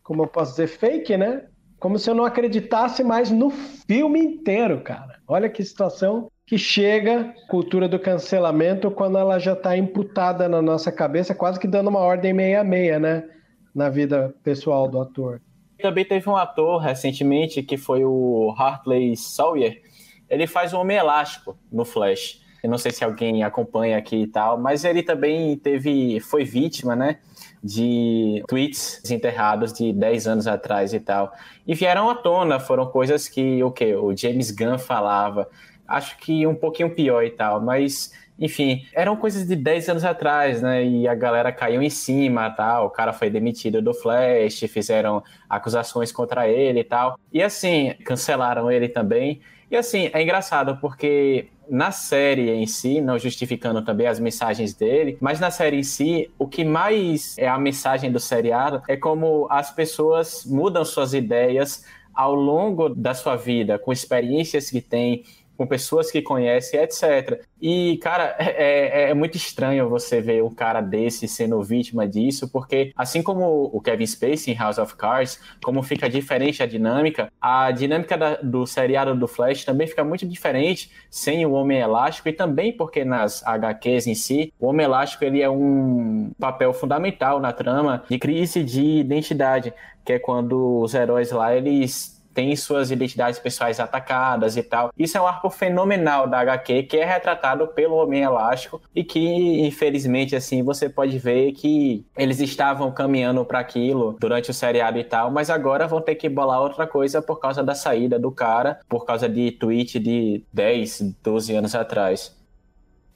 como eu posso dizer, fake, né? Como se eu não acreditasse mais no filme inteiro, cara. Olha que situação que chega cultura do cancelamento quando ela já está imputada na nossa cabeça, quase que dando uma ordem meia-meia, né? Na vida pessoal do ator. Também teve um ator recentemente que foi o Hartley Sawyer. Ele faz um homem elástico no Flash. Eu não sei se alguém acompanha aqui e tal, mas ele também teve, foi vítima, né, de tweets desenterrados de 10 anos atrás e tal. E vieram à tona, foram coisas que o que o James Gunn falava. Acho que um pouquinho pior e tal, mas enfim, eram coisas de 10 anos atrás, né? E a galera caiu em cima, tal. O cara foi demitido do Flash, fizeram acusações contra ele e tal. E assim, cancelaram ele também. E assim, é engraçado porque na série em si, não justificando também as mensagens dele, mas na série em si, o que mais é a mensagem do seriado é como as pessoas mudam suas ideias ao longo da sua vida, com experiências que têm, com pessoas que conhece, etc. E, cara, é, é, é, muito estranho você ver um cara desse sendo vítima disso, porque assim como o Kevin Spacey em House of Cards, como fica diferente a dinâmica, a dinâmica da, do seriado do Flash também fica muito diferente sem o Homem Elástico e também porque nas HQs em si, o Homem Elástico ele é um papel fundamental na trama de crise de identidade, que é quando os heróis lá, eles tem suas identidades pessoais atacadas e tal. Isso é um arco fenomenal da HQ que é retratado pelo Homem Elástico e que, infelizmente, assim, você pode ver que eles estavam caminhando para aquilo durante o seriado e tal, mas agora vão ter que bolar outra coisa por causa da saída do cara, por causa de tweet de 10, 12 anos atrás.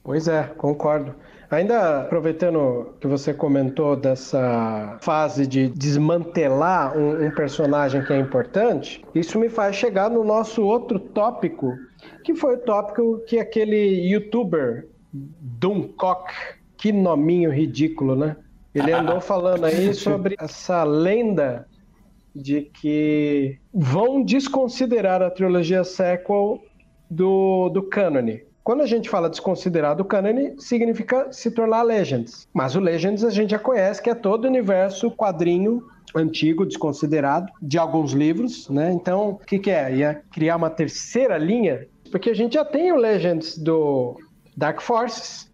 Pois é, concordo. Ainda aproveitando que você comentou dessa fase de desmantelar um, um, personagem que é importante, isso me faz chegar no nosso outro tópico, que foi o tópico que aquele youtuber Doomcock, que nominho ridículo, né? Ele andou falando aí sobre essa lenda de que vão desconsiderar a trilogia sequel do, do cânone. Quando a gente fala desconsiderado canon, significa se tornar Legends. Mas o Legends a gente já conhece, que é todo o universo quadrinho antigo, desconsiderado, de alguns livros, né? Então, o que, que é? Ia criar uma terceira linha? Porque a gente já tem o Legends do Dark Forces,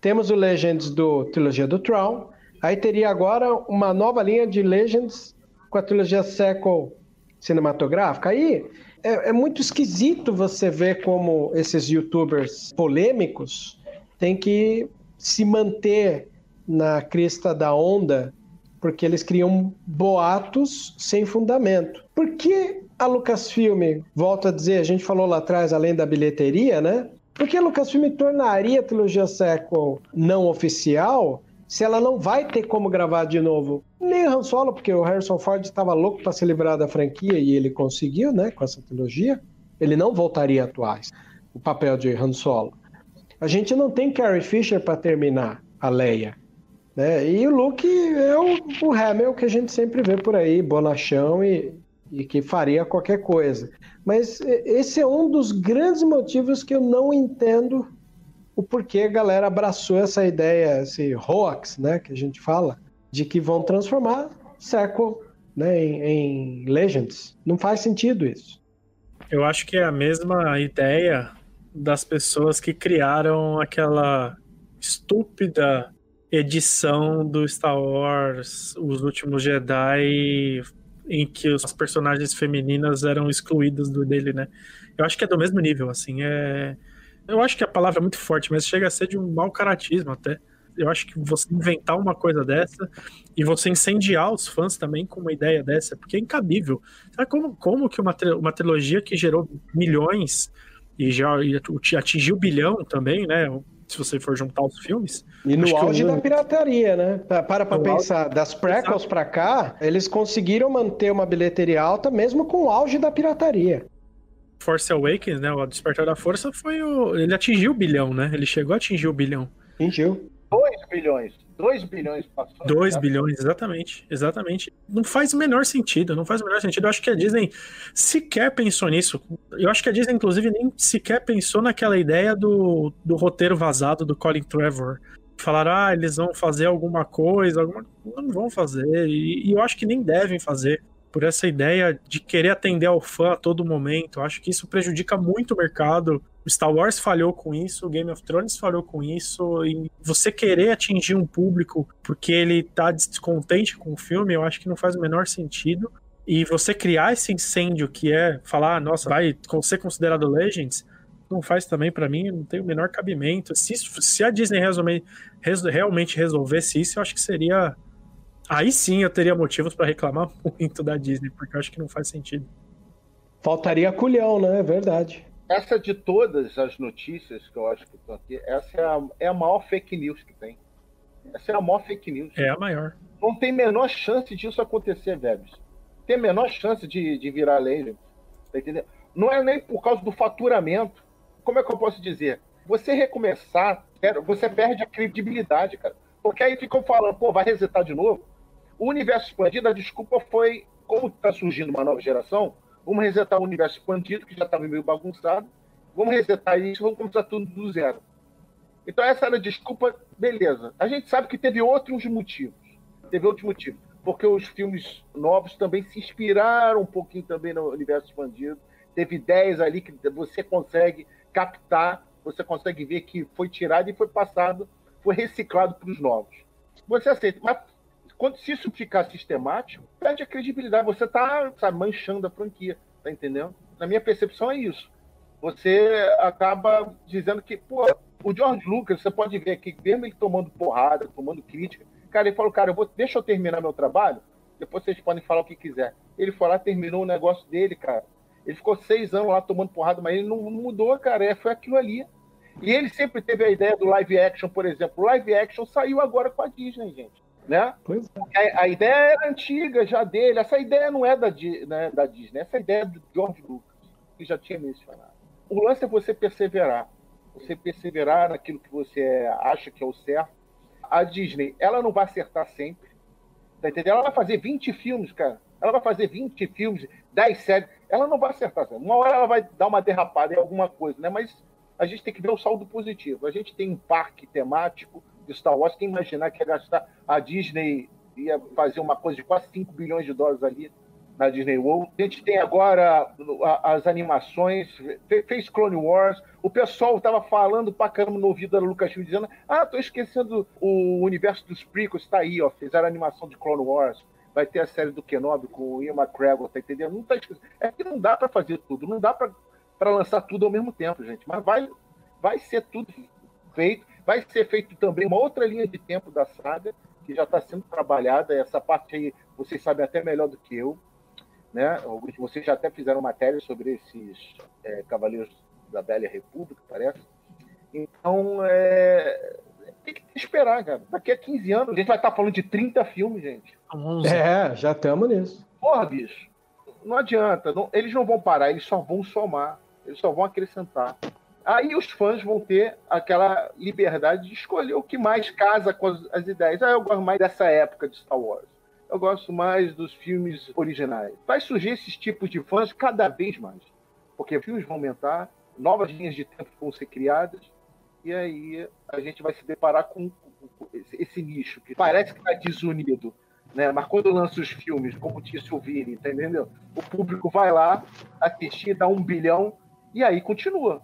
temos o Legends do Trilogia do Tron, aí teria agora uma nova linha de Legends com a trilogia sequel cinematográfica. Aí é, é muito esquisito você ver como esses youtubers polêmicos têm que se manter na crista da onda porque eles criam boatos sem fundamento. Por que a Lucasfilm, volto a dizer, a gente falou lá atrás, além da bilheteria, né? Por que a Lucasfilm tornaria a trilogia sequel não oficial se ela não vai ter como gravar de novo. Nem Han Solo, porque o Harrison Ford estava louco para se livrar da franquia e ele conseguiu, né, com essa trilogia. Ele não voltaria a atuar o papel de Han Solo. A gente não tem Carrie Fisher para terminar a Leia. Né? E o Luke é o, o Hamill que a gente sempre vê por aí, bonachão e, e que faria qualquer coisa. Mas esse é um dos grandes motivos que eu não entendo o porquê a galera abraçou essa ideia, esse hoax, né, que a gente fala, de que vão transformar sequel né, em, em Legends. Não faz sentido isso. Eu acho que é a mesma ideia das pessoas que criaram aquela estúpida edição do Star Wars Os Últimos Jedi em que as personagens femininas eram excluídas do dele, né? Eu acho que é do mesmo nível, assim, é eu acho que a palavra é muito forte, mas chega a ser de um mau caratismo até. Eu acho que você inventar uma coisa dessa e você incendiar os fãs também com uma ideia dessa, porque é incabível. Sabe como, como que uma, uma trilogia que gerou milhões e já atingiu bilhão também, né? Se você for juntar os filmes. E no auge eu... da pirataria, né? Para pra pensar, auge... das prequels para cá, eles conseguiram manter uma bilheteria alta mesmo com o auge da pirataria. Force Awakens, né? O Despertar da Força foi o. Ele atingiu o bilhão, né? Ele chegou a atingir o bilhão. Atingiu. 2 bilhões. 2 bilhões passou. 2 né? bilhões, exatamente. Exatamente. Não faz o menor sentido. Não faz o menor sentido. Eu acho que a Disney sequer pensou nisso. Eu acho que a Disney, inclusive, nem sequer pensou naquela ideia do, do roteiro vazado do Colin Trevor. Falaram, ah, eles vão fazer alguma coisa, alguma... não vão fazer. E, e eu acho que nem devem fazer por essa ideia de querer atender ao fã a todo momento. Acho que isso prejudica muito o mercado. O Star Wars falhou com isso, o Game of Thrones falhou com isso, e você querer atingir um público porque ele tá descontente com o filme, eu acho que não faz o menor sentido. E você criar esse incêndio que é falar, nossa, vai ser considerado Legends, não faz também para mim, não tem o menor cabimento. Se, se a Disney resolver, realmente resolvesse isso, eu acho que seria Aí sim eu teria motivos para reclamar muito da Disney, porque eu acho que não faz sentido. Faltaria culhão, né? É verdade. Essa de todas as notícias que eu acho que estão aqui, essa é a, é a maior fake news que tem. Essa é a maior fake news. É a maior. Não tem menor chance disso acontecer, Vebs. Tem a menor chance de, de virar lei. Tá entendendo? Não é nem por causa do faturamento. como é que eu posso dizer? Você recomeçar, é, você perde a credibilidade, cara. Porque aí ficam falando, pô, vai resetar de novo. O universo expandido, a desculpa foi, como está surgindo uma nova geração, vamos resetar o universo expandido, que já estava meio bagunçado, vamos resetar isso, vamos começar tudo do zero. Então essa era a desculpa, beleza. A gente sabe que teve outros motivos. Teve outros motivos. Porque os filmes novos também se inspiraram um pouquinho também no universo expandido. Teve ideias ali que você consegue captar, você consegue ver que foi tirado e foi passado, foi reciclado para os novos. Você aceita, mas quando se isso ficar sistemático, perde a credibilidade. Você está manchando a franquia, tá entendendo? Na minha percepção é isso. Você acaba dizendo que, pô, o George Lucas, você pode ver aqui, mesmo ele tomando porrada, tomando crítica, cara, ele falou, cara, eu vou, deixa eu terminar meu trabalho, depois vocês podem falar o que quiser. Ele foi lá, terminou o negócio dele, cara. Ele ficou seis anos lá tomando porrada, mas ele não, não mudou, cara. É, foi aquilo ali. E ele sempre teve a ideia do live action, por exemplo. O live action saiu agora com a Disney, gente. Né? Pois é. A, a ideia era antiga já dele. Essa ideia não é da, né, da Disney, essa ideia é do George Lucas, que já tinha mencionado. O lance é você perseverar. Você perseverar naquilo que você acha que é o certo. A Disney, ela não vai acertar sempre. Tá entendendo? Ela vai fazer 20 filmes, cara. Ela vai fazer 20 filmes, 10 séries. Ela não vai acertar. Uma hora ela vai dar uma derrapada em alguma coisa, né? Mas a gente tem que ver o saldo positivo. A gente tem um parque temático de Star Wars. Quem imaginar que ia gastar a Disney ia fazer uma coisa de quase 5 bilhões de dólares ali na Disney World. A gente tem agora as animações, fez Clone Wars. O pessoal estava falando pra caramba no ouvido da Lucasfilm, dizendo: Ah, tô esquecendo o universo dos prequels, está aí, ó. Fizeram a animação de Clone Wars. Vai ter a série do Kenobi com o Ian McGregor, tá entendendo? Não tá esquecendo. É que não dá para fazer tudo, não dá para lançar tudo ao mesmo tempo, gente. Mas vai, vai ser tudo feito. Vai ser feito também uma outra linha de tempo da saga, que já está sendo trabalhada. Essa parte aí vocês sabem até melhor do que eu né? Vocês já até fizeram matéria sobre esses é, Cavaleiros da Velha República, parece. Então, é, tem que esperar, cara. Daqui a 15 anos, a gente vai estar falando de 30 filmes, gente. É, já estamos nisso. Porra, bicho. Não adianta. Não, eles não vão parar, eles só vão somar. Eles só vão acrescentar. Aí os fãs vão ter aquela liberdade de escolher o que mais casa com as, as ideias. Ah, eu gosto mais dessa época de Star Wars eu gosto mais dos filmes originais. Vai surgir esses tipos de fãs cada vez mais, porque filmes vão aumentar, novas linhas de tempo vão ser criadas, e aí a gente vai se deparar com esse nicho, que parece que está desunido, né? mas quando lança os filmes, como o Vini, entendeu? O público vai lá assistir, dá um bilhão, e aí continua.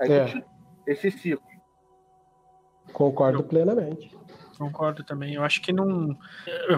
Aí É. esse ciclo. Concordo plenamente. Concordo também. Eu acho que não.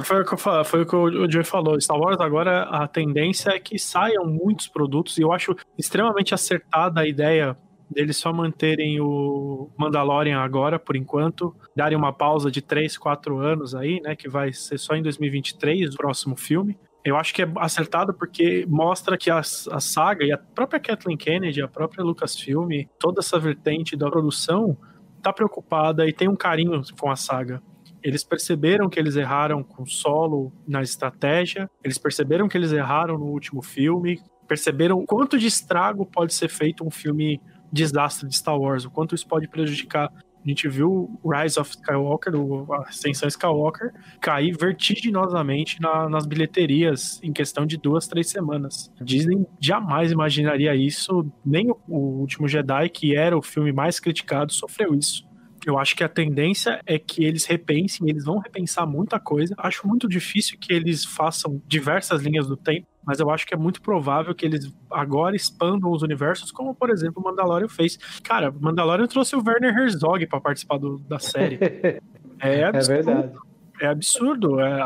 Foi o que, eu falo, foi o, que o Joey falou. Star Wars agora a tendência é que saiam muitos produtos, e eu acho extremamente acertada a ideia deles só manterem o Mandalorian agora, por enquanto, darem uma pausa de 3, 4 anos aí, né? Que vai ser só em 2023 o próximo filme. Eu acho que é acertado porque mostra que a, a saga e a própria Kathleen Kennedy, a própria Lucasfilm, toda essa vertente da produção tá preocupada e tem um carinho com a saga. Eles perceberam que eles erraram com Solo na estratégia, eles perceberam que eles erraram no último filme, perceberam o quanto de estrago pode ser feito um filme desastre de Star Wars, o quanto isso pode prejudicar. A gente viu Rise of Skywalker, a Ascensão Skywalker, cair vertiginosamente na- nas bilheterias em questão de duas, três semanas. Disney jamais imaginaria isso, nem o, o Último Jedi, que era o filme mais criticado, sofreu isso. Eu acho que a tendência é que eles repensem, eles vão repensar muita coisa. Acho muito difícil que eles façam diversas linhas do tempo, mas eu acho que é muito provável que eles agora expandam os universos, como por exemplo o Mandalorian fez. Cara, o Mandalorian trouxe o Werner Herzog para participar do- da série. É É absurdo. verdade. É absurdo. É,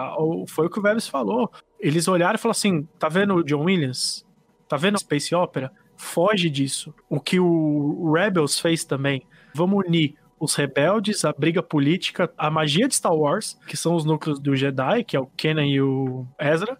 foi o que o Vebs falou. Eles olharam e falaram assim: tá vendo o John Williams? Tá vendo a Space Opera? Foge disso. O que o Rebels fez também. Vamos unir os rebeldes, a briga política, a magia de Star Wars, que são os núcleos do Jedi, que é o Kenan e o Ezra,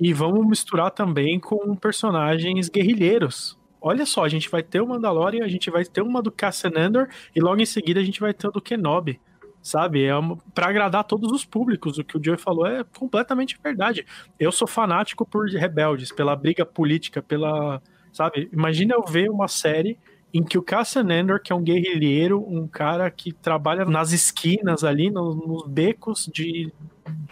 e vamos misturar também com personagens guerrilheiros. Olha só, a gente vai ter o Mandalorian, a gente vai ter uma do Cassian Andor, e logo em seguida a gente vai ter o do Kenobi sabe? É para agradar todos os públicos. O que o Joey falou é completamente verdade. Eu sou fanático por rebeldes, pela briga política, pela, sabe? Imagina eu ver uma série em que o Cassian Andor, que é um guerrilheiro, um cara que trabalha nas esquinas ali, no- nos becos de,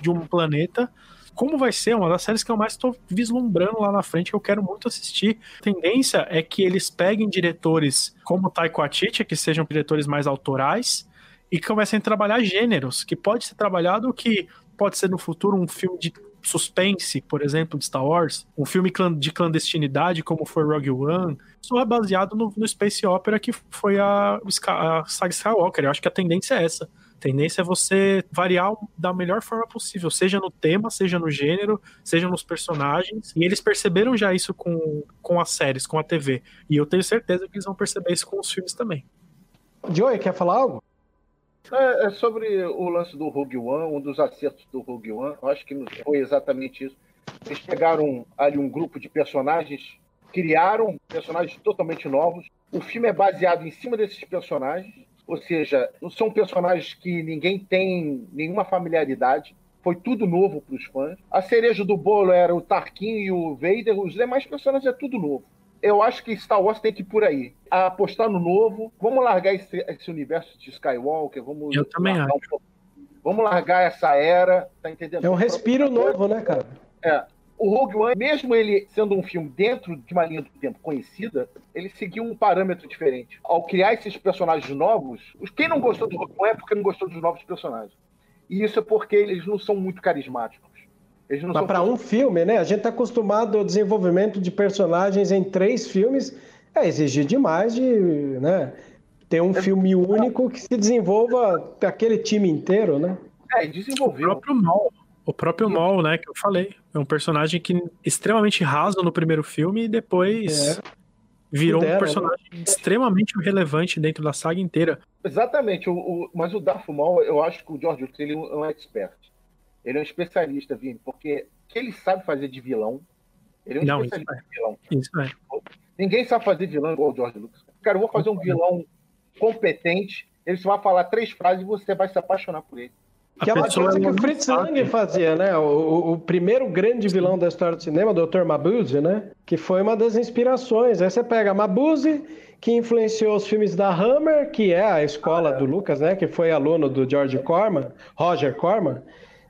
de um planeta, como vai ser uma das séries que eu mais estou vislumbrando lá na frente, que eu quero muito assistir. A tendência é que eles peguem diretores como Taiko Waititi, que sejam diretores mais autorais, e comecem a trabalhar gêneros, que pode ser trabalhado que pode ser no futuro um filme de suspense, por exemplo, de Star Wars, um filme de clandestinidade, como foi Rogue One. Isso é baseado no, no Space Opera, que foi a, a saga Skywalker. Eu acho que a tendência é essa. Tendência é você variar da melhor forma possível, seja no tema, seja no gênero, seja nos personagens. E eles perceberam já isso com, com as séries, com a TV. E eu tenho certeza que eles vão perceber isso com os filmes também. Joey, quer falar algo? É, é sobre o lance do Rogue One, um dos acertos do Rogue One, eu acho que foi exatamente isso. Eles pegaram ali um grupo de personagens, criaram personagens totalmente novos. O filme é baseado em cima desses personagens, ou seja, não são personagens que ninguém tem nenhuma familiaridade. Foi tudo novo para os fãs. A cereja do bolo era o Tarkin e o Vader, os demais personagens é tudo novo. Eu acho que Star Wars tem que ir por aí. Apostar no novo. Vamos largar esse, esse universo de Skywalker. Vamos Eu também largar um Vamos largar essa era, tá entendendo? É um respiro novo, né, cara? É. O Rogue One, mesmo ele sendo um filme dentro de uma linha do tempo conhecida, ele seguiu um parâmetro diferente. Ao criar esses personagens novos, os- quem não gostou do Rogue One é porque não gostou dos novos personagens. E isso é porque eles não são muito carismáticos. Eles não Mas são para um filme, né? A gente tá acostumado ao desenvolvimento de personagens em três filmes. É exigir demais de, né? Ter um filme único que se desenvolva aquele time inteiro, né? É, e O próprio Maul. O próprio Maul, né, que eu falei. É um personagem que extremamente raso no primeiro filme e depois É. virou um personagem extremamente relevante dentro da saga inteira. Exatamente, o, o- mas o Darth Maul, eu acho que o George Lucas ele é um expert. Ele é um especialista, Vini, porque o que ele sabe fazer de vilão, ele é um Não, especialista isso de vilão. Isso é. Ninguém sabe fazer vilão igual o George Lucas. Cara, eu vou fazer um vilão competente, ele só vai falar três frases e você vai se apaixonar por ele. Que é uma coisa que o Fritz. Lang fazia, né? O, o- primeiro grande vilão da história do cinema, o Dr. Mabuse, né? Que foi uma das inspirações. Aí você pega Mabuse, que influenciou os filmes da Hammer, que é a escola do Lucas, né? Que foi aluno do George Corman, Roger Corman.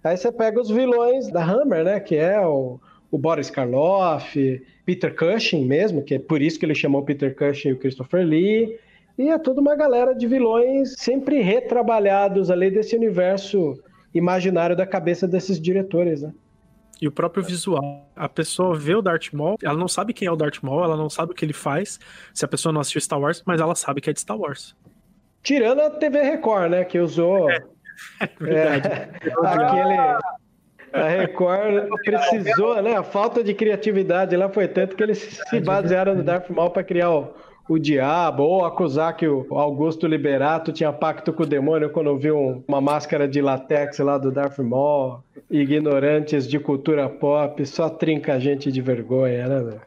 Aí você pega os vilões da Hammer, né? Que é o, o Boris Karloff, Peter Cushing mesmo, que é por isso que ele chamou Peter Cushing e o Christopher Lee. E é toda uma galera de vilões sempre retrabalhados ali desse universo imaginário da cabeça desses diretores, né? E o próprio visual. A pessoa vê o Darth Maul, ela não sabe quem é o Darth Maul, ela não sabe o que ele faz, se a pessoa não assistiu Star Wars, mas ela sabe que é de Star Wars. Tirando a TV Record, né? Que usou É verdade. aquele. A Record precisou, né? A falta de criatividade lá foi tanto que eles se basearam no Darth Maul para criar o, o diabo, ou acusar que o Augusto Liberato tinha pacto com o demônio quando viu um- uma máscara de latex lá do Darth Maul. Ignorantes de cultura pop, só trinca a gente de vergonha, né? velho?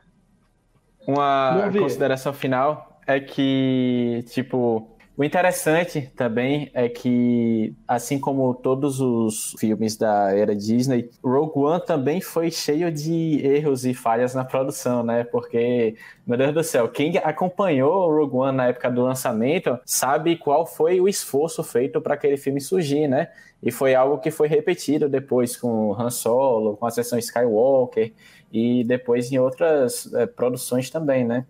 Uma consideração final é que, tipo, o interessante também é que, assim como todos os filmes da era Disney, Rogue One também foi cheio de erros e falhas na produção, né? Porque, meu Deus do céu, quem acompanhou Rogue One na época do lançamento sabe qual foi o esforço feito para aquele filme surgir, né? E foi algo que foi repetido depois com Han Solo, com a sessão Skywalker e depois em outras eh, produções também, né?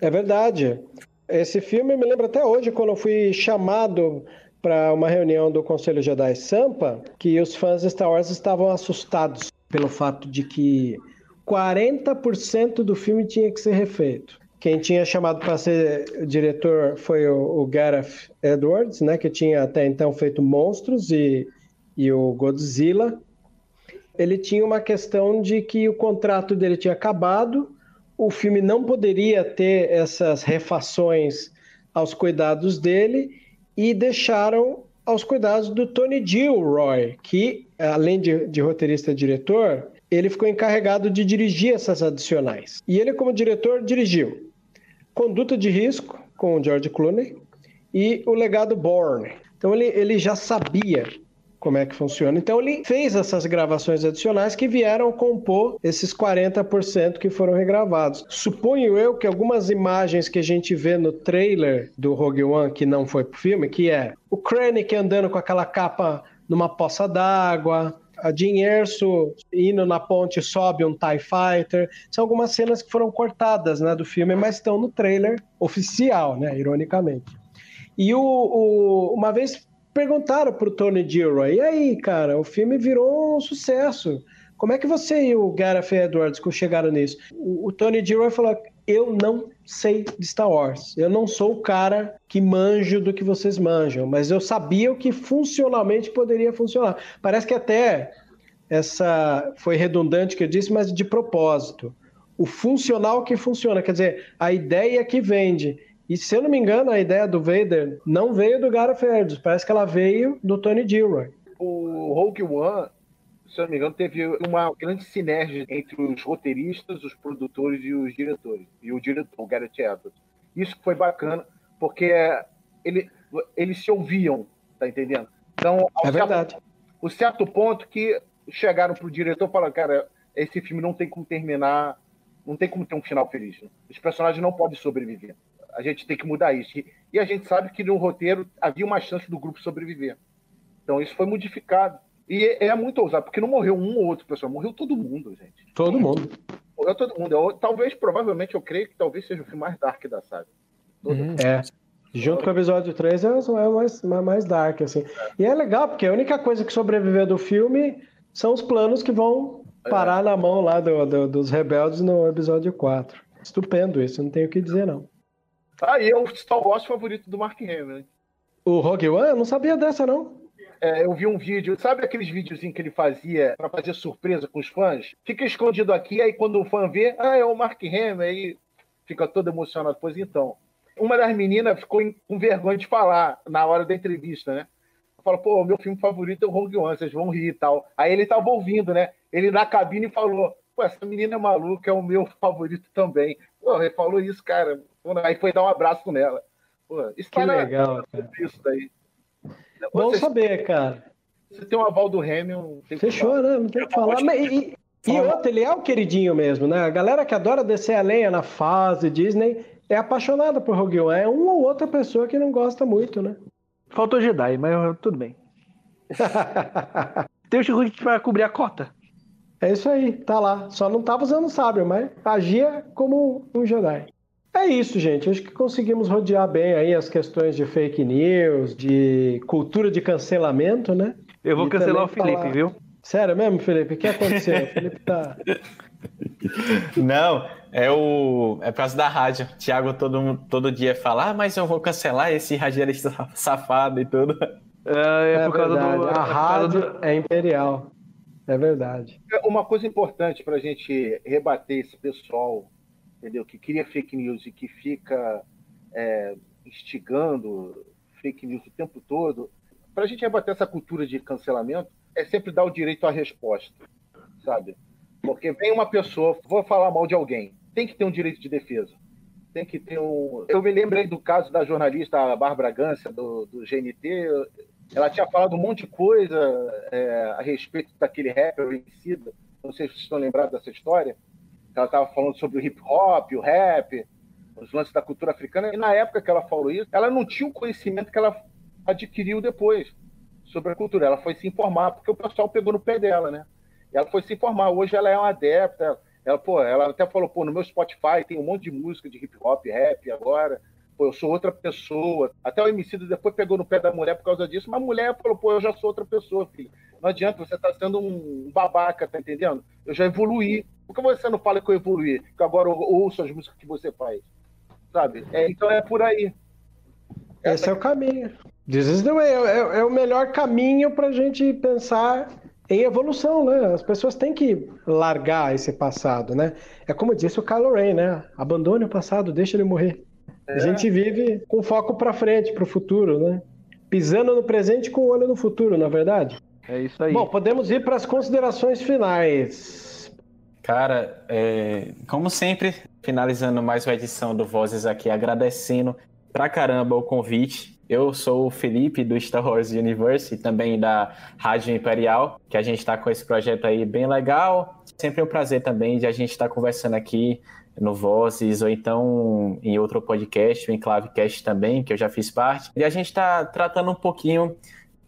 É verdade. Esse filme me lembra até hoje quando eu fui chamado para uma reunião do Conselho Jedi Sampa, que os fãs de Star Wars estavam assustados pelo fato de que 40% do filme tinha que ser refeito. Quem tinha chamado para ser diretor foi o, o Gareth Edwards, né, que tinha até então feito Monstros e, e o Godzilla. Ele tinha uma questão de que o contrato dele tinha acabado, o filme não poderia ter essas refações aos cuidados dele e deixaram aos cuidados do Tony Gilroy, que, além de, de roteirista e diretor, ele ficou encarregado de dirigir essas adicionais. E ele, como diretor, dirigiu Conduta de Risco, com o George Clooney, e O Legado Bourne. Então ele, ele já sabia como é que funciona. Então ele fez essas gravações adicionais que vieram compor esses 40% que foram regravados. Suponho eu que algumas imagens que a gente vê no trailer do Rogue One que não foi pro filme, que é o Krennic andando com aquela capa numa poça d'água, a Jean Erso indo na ponte sobe um TIE Fighter. São algumas cenas que foram cortadas né, do filme, mas estão no trailer oficial, né, ironicamente. E o, o uma vez perguntaram pro Tony Gilroy, e aí, cara, o filme virou um sucesso. Como é que você e o Gareth Edwards chegaram nisso? O, Tony Gilroy falou, eu não sei de Star Wars. Eu não sou o cara que manjo do que vocês manjam, mas eu sabia o que funcionalmente poderia funcionar. Parece que até essa foi redundante que eu disse, mas de propósito. O funcional que funciona, quer dizer, a ideia que vende. E se eu não me engano, a ideia do Vader não veio do Gareth Edwards, parece que ela veio do Tony Gilroy. O Rogue One, se eu não me engano, teve uma grande sinergia entre os roteiristas, os produtores e os diretores. E o diretor, o Gareth Edwards. Isso foi bacana, porque ele, eles se ouviam, tá entendendo? Então, é verdade. Certo, o certo ponto que chegaram pro diretor e falaram, cara, esse filme não tem como terminar, não tem como ter um final feliz. Né? Os personagens não podem sobreviver a gente tem que mudar isso. E a gente sabe que no roteiro havia uma chance do grupo sobreviver. Então isso foi modificado. E é muito ousado, porque não morreu um ou outro pessoal, morreu todo mundo, gente. Todo mundo. Morreu todo mundo. Eu, talvez, provavelmente, eu creio que talvez seja o filme mais dark da saga. Uhum. É. Junto com o episódio 3 é, é mais, mais dark, assim. É. E é legal, porque a única coisa que sobreviveu do filme são os planos que vão parar é. na mão lá do, do, dos rebeldes no episódio 4. Estupendo isso, não tenho o que dizer, não. Ah, e é o Star Wars favorito do Mark Hamill. O Rogue One? Eu não sabia dessa, não. É, eu vi um vídeo, sabe aqueles videozinhos que ele fazia para fazer surpresa com os fãs? Fica escondido aqui, aí quando o fã vê, ah, é o Mark Hamill, aí fica todo emocionado. Pois então, uma das meninas ficou com vergonha de falar na hora da entrevista, né? Fala, pô, meu filme favorito é o Rogue One, vocês vão rir e tal. Aí ele tava ouvindo, né? Ele na cabine falou, pô, essa menina é maluca, é o meu favorito também. Pô, ele falou isso, cara. Aí foi dar um abraço nela. Pô, isso que tá legal, cara. Isso daí. Bom saber, cara. Você tem um aval do Hamilton. Fechou, né? Não tem o que falar. Mas, e, e outro, ele é o queridinho mesmo, né? A galera que adora descer a lenha na fase Disney é apaixonada por Rogue One. É uma ou outra pessoa que não gosta muito, né? Faltou Jedi, mas tudo bem. tem o Chirurgi para cobrir a cota. É isso aí, tá lá. Só não tava usando sábio, mas agia como um Jedi. É isso, gente. Acho que conseguimos rodear bem aí as questões de fake news, de cultura de cancelamento, né? Eu vou e cancelar o Felipe, falar... viu? Sério mesmo, Felipe? O que aconteceu? o Felipe tá. Não, é o. É por causa da rádio. Tiago todo, todo dia fala, ah, mas eu vou cancelar esse radialista safado e tudo. É, é, é por causa verdade. do. A rádio do... é imperial. É verdade. Uma coisa importante para a gente rebater esse pessoal entendeu? Que cria fake news e que fica é, instigando fake news o tempo todo. Para a gente rebater essa cultura de cancelamento, é sempre dar o direito à resposta, sabe? Porque vem uma pessoa, vou falar mal de alguém, tem que ter um direito de defesa. Tem que ter um. Eu me lembrei do caso da jornalista Bárbara Gância, do, do GNT. Ela tinha falado um monte de coisa é, a respeito daquele rapper Emicida. Não sei se vocês estão lembrados dessa história ela estava falando sobre o hip hop, o rap, os lances da cultura africana, e na época que ela falou isso, ela não tinha o conhecimento que ela adquiriu depois sobre a cultura. Ela foi se informar, porque o pessoal pegou no pé dela, né? Ela foi se informar. Hoje ela é uma adepta. Ela, pô, ela até falou, pô, no meu Spotify tem um monte de música de hip hop, rap agora. Pô, eu sou outra pessoa. Até o Emicida depois pegou no pé da mulher por causa disso, mas a mulher falou, pô, eu já sou outra pessoa, filho. Não adianta, você tá sendo um babaca, tá entendendo? Eu já evoluí. Por que você não fala que eu evoluí? Que agora eu ouço as músicas que você faz. Sabe? É, então é por aí. Esse Essa... é o caminho. This is the way. É, é, é o melhor caminho para a gente pensar em evolução, né? As pessoas têm que largar esse passado, né? É como disse o Kylo Ren, né? Abandone o passado, deixa ele morrer. É. A gente vive com foco para frente, para o futuro, né? Pisando no presente com o olho no futuro, na é verdade. É isso aí. Bom, podemos ir para as considerações finais. Cara, é, como sempre, finalizando mais uma edição do Vozes aqui, agradecendo pra caramba o convite. Eu sou o Felipe do Star Wars Universe e também da Rádio Imperial, que a gente está com esse projeto aí bem legal. Sempre um prazer também de a gente estar tá conversando aqui no Vozes ou então em outro podcast, o Enclavecast também, que eu já fiz parte. E a gente está tratando um pouquinho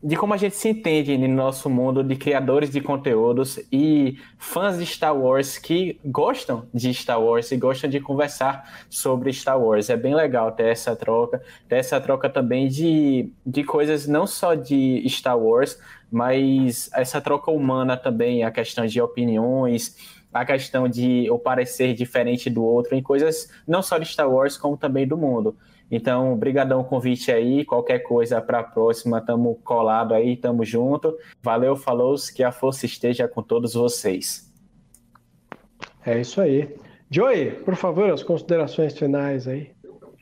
de como a gente se entende no nosso mundo de criadores de conteúdos e fãs de Star Wars que gostam de Star Wars e gostam de conversar sobre Star Wars. É bem legal ter essa troca, ter essa troca também de, de coisas não só de Star Wars, mas essa troca humana também, a questão de opiniões, a questão de o parecer diferente do outro em coisas não só de Star Wars, como também do mundo. Então, brigadão o convite aí, qualquer coisa para a próxima, tamo colado aí, tamo junto. Valeu, falou, que a força esteja com todos vocês. É isso aí. Joey, por favor, as considerações finais aí.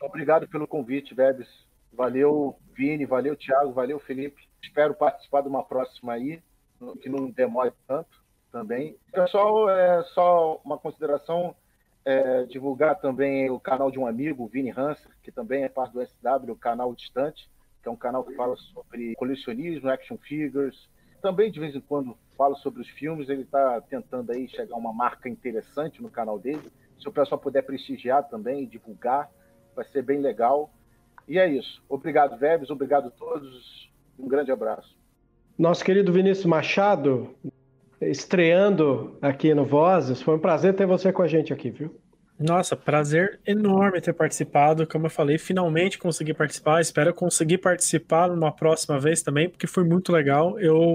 Obrigado pelo convite, Bebes. Valeu, Vini, valeu, Thiago, valeu, Felipe. Espero participar de uma próxima aí, que não demore tanto também. Pessoal, é só uma consideração é, divulgar também o canal de um amigo, Vini Hanser, que também é parte do SW, o canal Distante, que é um canal que fala sobre colecionismo, action figures. Também, de vez em quando, fala sobre os filmes. Ele está tentando aí chegar a uma marca interessante no canal dele. Se o pessoal puder prestigiar também, divulgar, vai ser bem legal. E é isso. Obrigado, Vebs. Obrigado a todos. Um grande abraço. Nosso querido Vinícius Machado, estreando aqui no Vozes. Foi um prazer ter você com a gente aqui, viu? Nossa, prazer enorme ter participado. Como eu falei, finalmente consegui participar. Espero conseguir participar numa próxima vez também, porque foi muito legal. Eu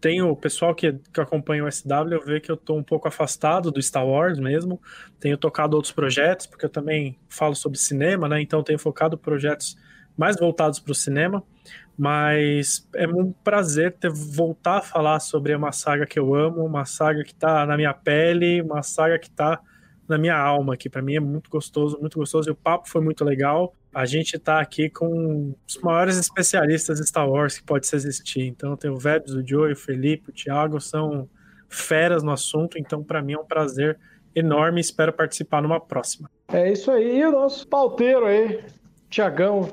tenho o pessoal que, que acompanha o SW, eu vejo que eu estou um pouco afastado do Star Wars mesmo. Tenho tocado outros projetos, porque eu também falo sobre cinema, né? Então tenho focado projetos mais voltados para o cinema. Mas é um prazer ter voltar a falar sobre uma saga que eu amo, uma saga que está na minha pele, uma saga que está na minha alma, que para mim é muito gostoso, muito gostoso. E o papo foi muito legal. A gente está aqui com os maiores especialistas de Star Wars que pode existir. Então tem o Vebs, o Joey, o Felipe, o Thiago, são feras no assunto. Então para mim é um prazer enorme. Espero participar numa próxima. É isso aí. E o nosso pauteiro aí, Tiagão,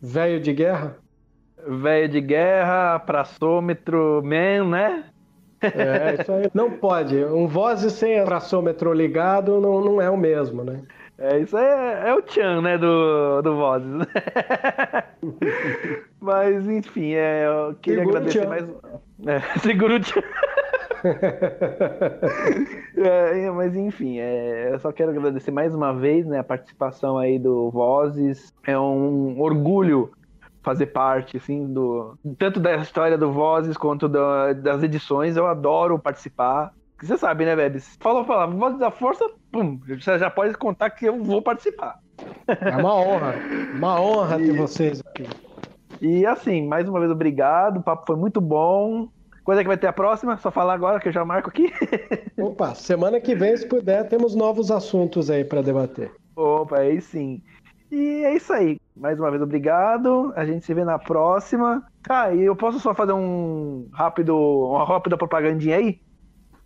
velho de guerra velho de guerra, praçômetro man, né? É, isso aí. Não pode. Um voz sem praçômetro ligado não, não é o mesmo, né? É, isso aí é, é o Chan, né, do, do Vozes. Mas, enfim, é, eu queria agradecer mais... É, seguro o Chan. é, mas enfim, é, eu só quero agradecer mais uma vez né, a participação aí do Vozes. É um orgulho fazer parte, assim, do tanto da história do Vozes quanto da, das edições. Eu adoro participar. Você sabe, né, Bebes? Falou, falou, Vozes da Força, pum, você já pode contar que eu vou participar. É uma honra, uma honra ter vocês aqui. E assim, mais uma vez, obrigado. O papo foi muito bom. Quando é que vai ter a próxima? Só falar agora que eu já marco aqui. Opa, semana que vem, se puder, temos novos assuntos aí para debater. Opa, aí sim. E é isso aí. Mais uma vez, obrigado. A gente se vê na próxima. Ah, e eu posso só fazer um rápido, uma rápida propagandinha aí?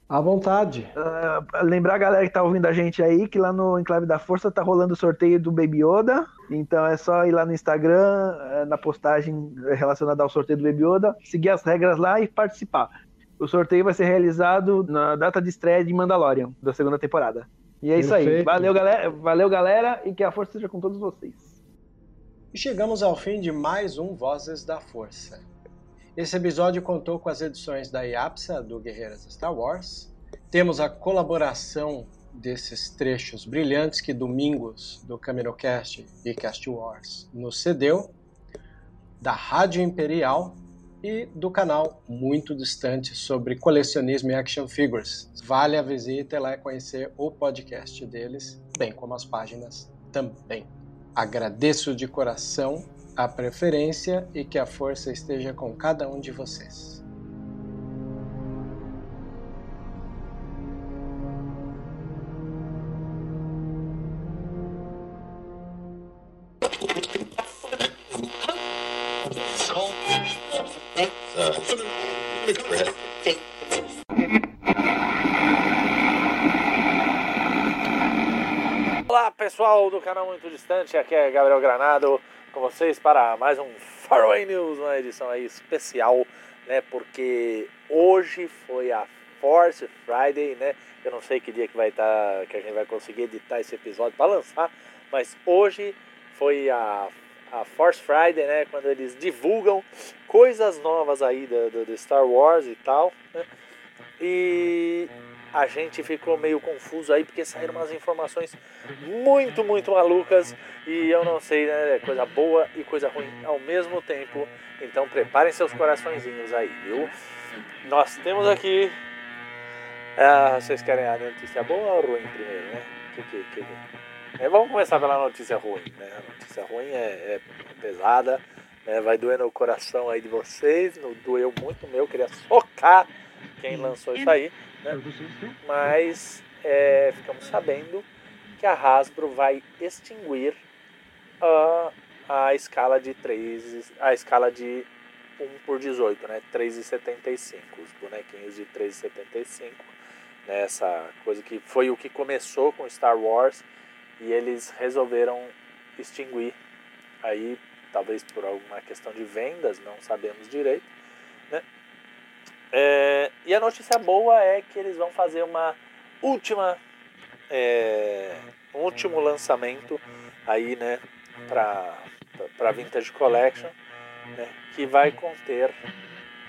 À vontade. Uh, lembrar a galera que tá ouvindo a gente aí que lá no Enclave da Força tá rolando o sorteio do Baby Yoda. Então é só ir lá no Instagram, eh, na postagem relacionada ao sorteio do Baby Yoda, seguir as regras lá e participar. O sorteio vai ser realizado na data de estreia de Mandalorian, da segunda temporada. E é Perfeito. isso aí. Valeu, galera. Valeu, galera, e que a força seja com todos vocês. E chegamos ao fim de mais um Vozes da Força. Esse episódio contou com as edições da IAPSA, do Guerreiras Star Wars. Temos a colaboração desses trechos brilhantes que Domingos, do CaminoCast e Cast Wars, nos cedeu, da Rádio Imperial e do canal muito distante sobre colecionismo e action figures. Vale a visita e lá conhecer o podcast deles, bem como as páginas também. Agradeço de coração a preferência e que a força esteja com cada um de vocês. Do canal Muito Distante, aqui é Gabriel Granado com vocês para mais um Faraway News, uma edição aí especial, né? Porque hoje foi a Force Friday, né? Eu não sei que dia que vai estar, que a gente vai conseguir editar esse episódio para lançar, mas hoje foi a, a Force Friday, né? Quando eles divulgam coisas novas aí do, do, do Star Wars e tal, né? E a gente ficou meio confuso aí porque saíram umas informações muito, muito malucas e eu não sei, né? Coisa boa e coisa ruim ao mesmo tempo. Então preparem seus coraçõezinhos aí, viu? Nós temos aqui. Ah, vocês querem a notícia boa ou ruim primeiro, né? Que, que, que... É, vamos começar pela notícia ruim, né? A notícia ruim é, é pesada, né? vai doer no coração aí de vocês, não doeu muito o meu, queria socar quem lançou isso aí. Né? Mas é, ficamos sabendo que a Hasbro vai extinguir a, a escala de 3, a escala de 1 por 18, né? 3,75, os bonequinhos de 3,75. Né? Essa coisa que foi o que começou com Star Wars e eles resolveram extinguir aí talvez por alguma questão de vendas, não sabemos direito? É, e a notícia boa é que eles vão fazer uma última é, um último lançamento aí, né, para para Vintage Collection, né, que vai conter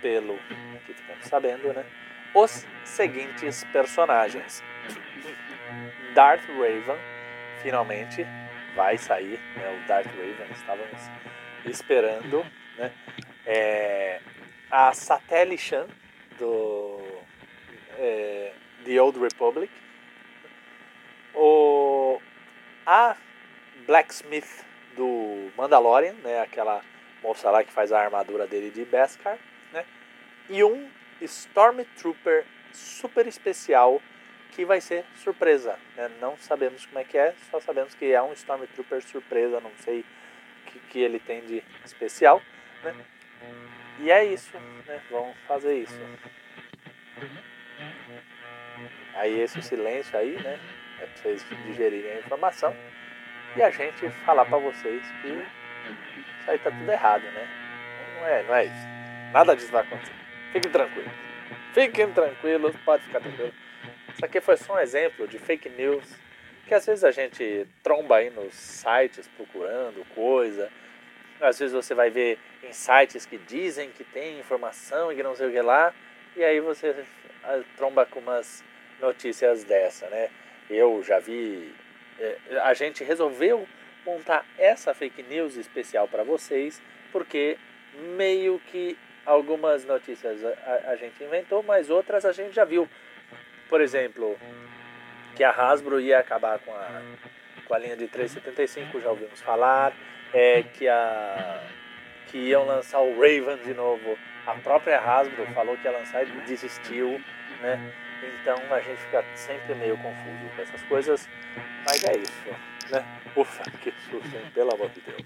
pelo que ficamos sabendo, né, os seguintes personagens. Darth Raven finalmente vai sair, né, o Darth Raven estávamos esperando, né, é, a Satelle Chan do é, The Old Republic, o, a Blacksmith do Mandalorian, né, aquela moça lá que faz a armadura dele de Beskar, né, e um Stormtrooper super especial que vai ser surpresa. Né? Não sabemos como é que é, só sabemos que é um Stormtrooper surpresa, não sei o que, que ele tem de especial. Né? E é isso, né? Vamos fazer isso. Aí esse silêncio aí, né? É pra vocês digerirem a informação. E a gente falar pra vocês que isso aí tá tudo errado, né? Não é, não é isso. Nada disso vai acontecer. Fiquem tranquilos. Fiquem tranquilos, pode ficar tranquilo. Isso aqui foi só um exemplo de fake news que às vezes a gente tromba aí nos sites procurando coisa. Às vezes você vai ver em sites que dizem que tem informação e que não sei o que lá, e aí você tromba com umas notícias dessa, né? Eu já vi. A gente resolveu montar essa fake news especial para vocês, porque meio que algumas notícias a, a, gente inventou, mas outras a gente já viu. Por exemplo, que a Hasbro ia acabar com a, com a linha de 375, já ouvimos falar. É, que, a, que iam lançar o Raven de novo. A própria Hasbro falou que ia lançar e desistiu, né? Então a gente fica sempre meio confuso com essas coisas, mas é isso, né? Ufa, que susto, hein? Pelo amor de Deus.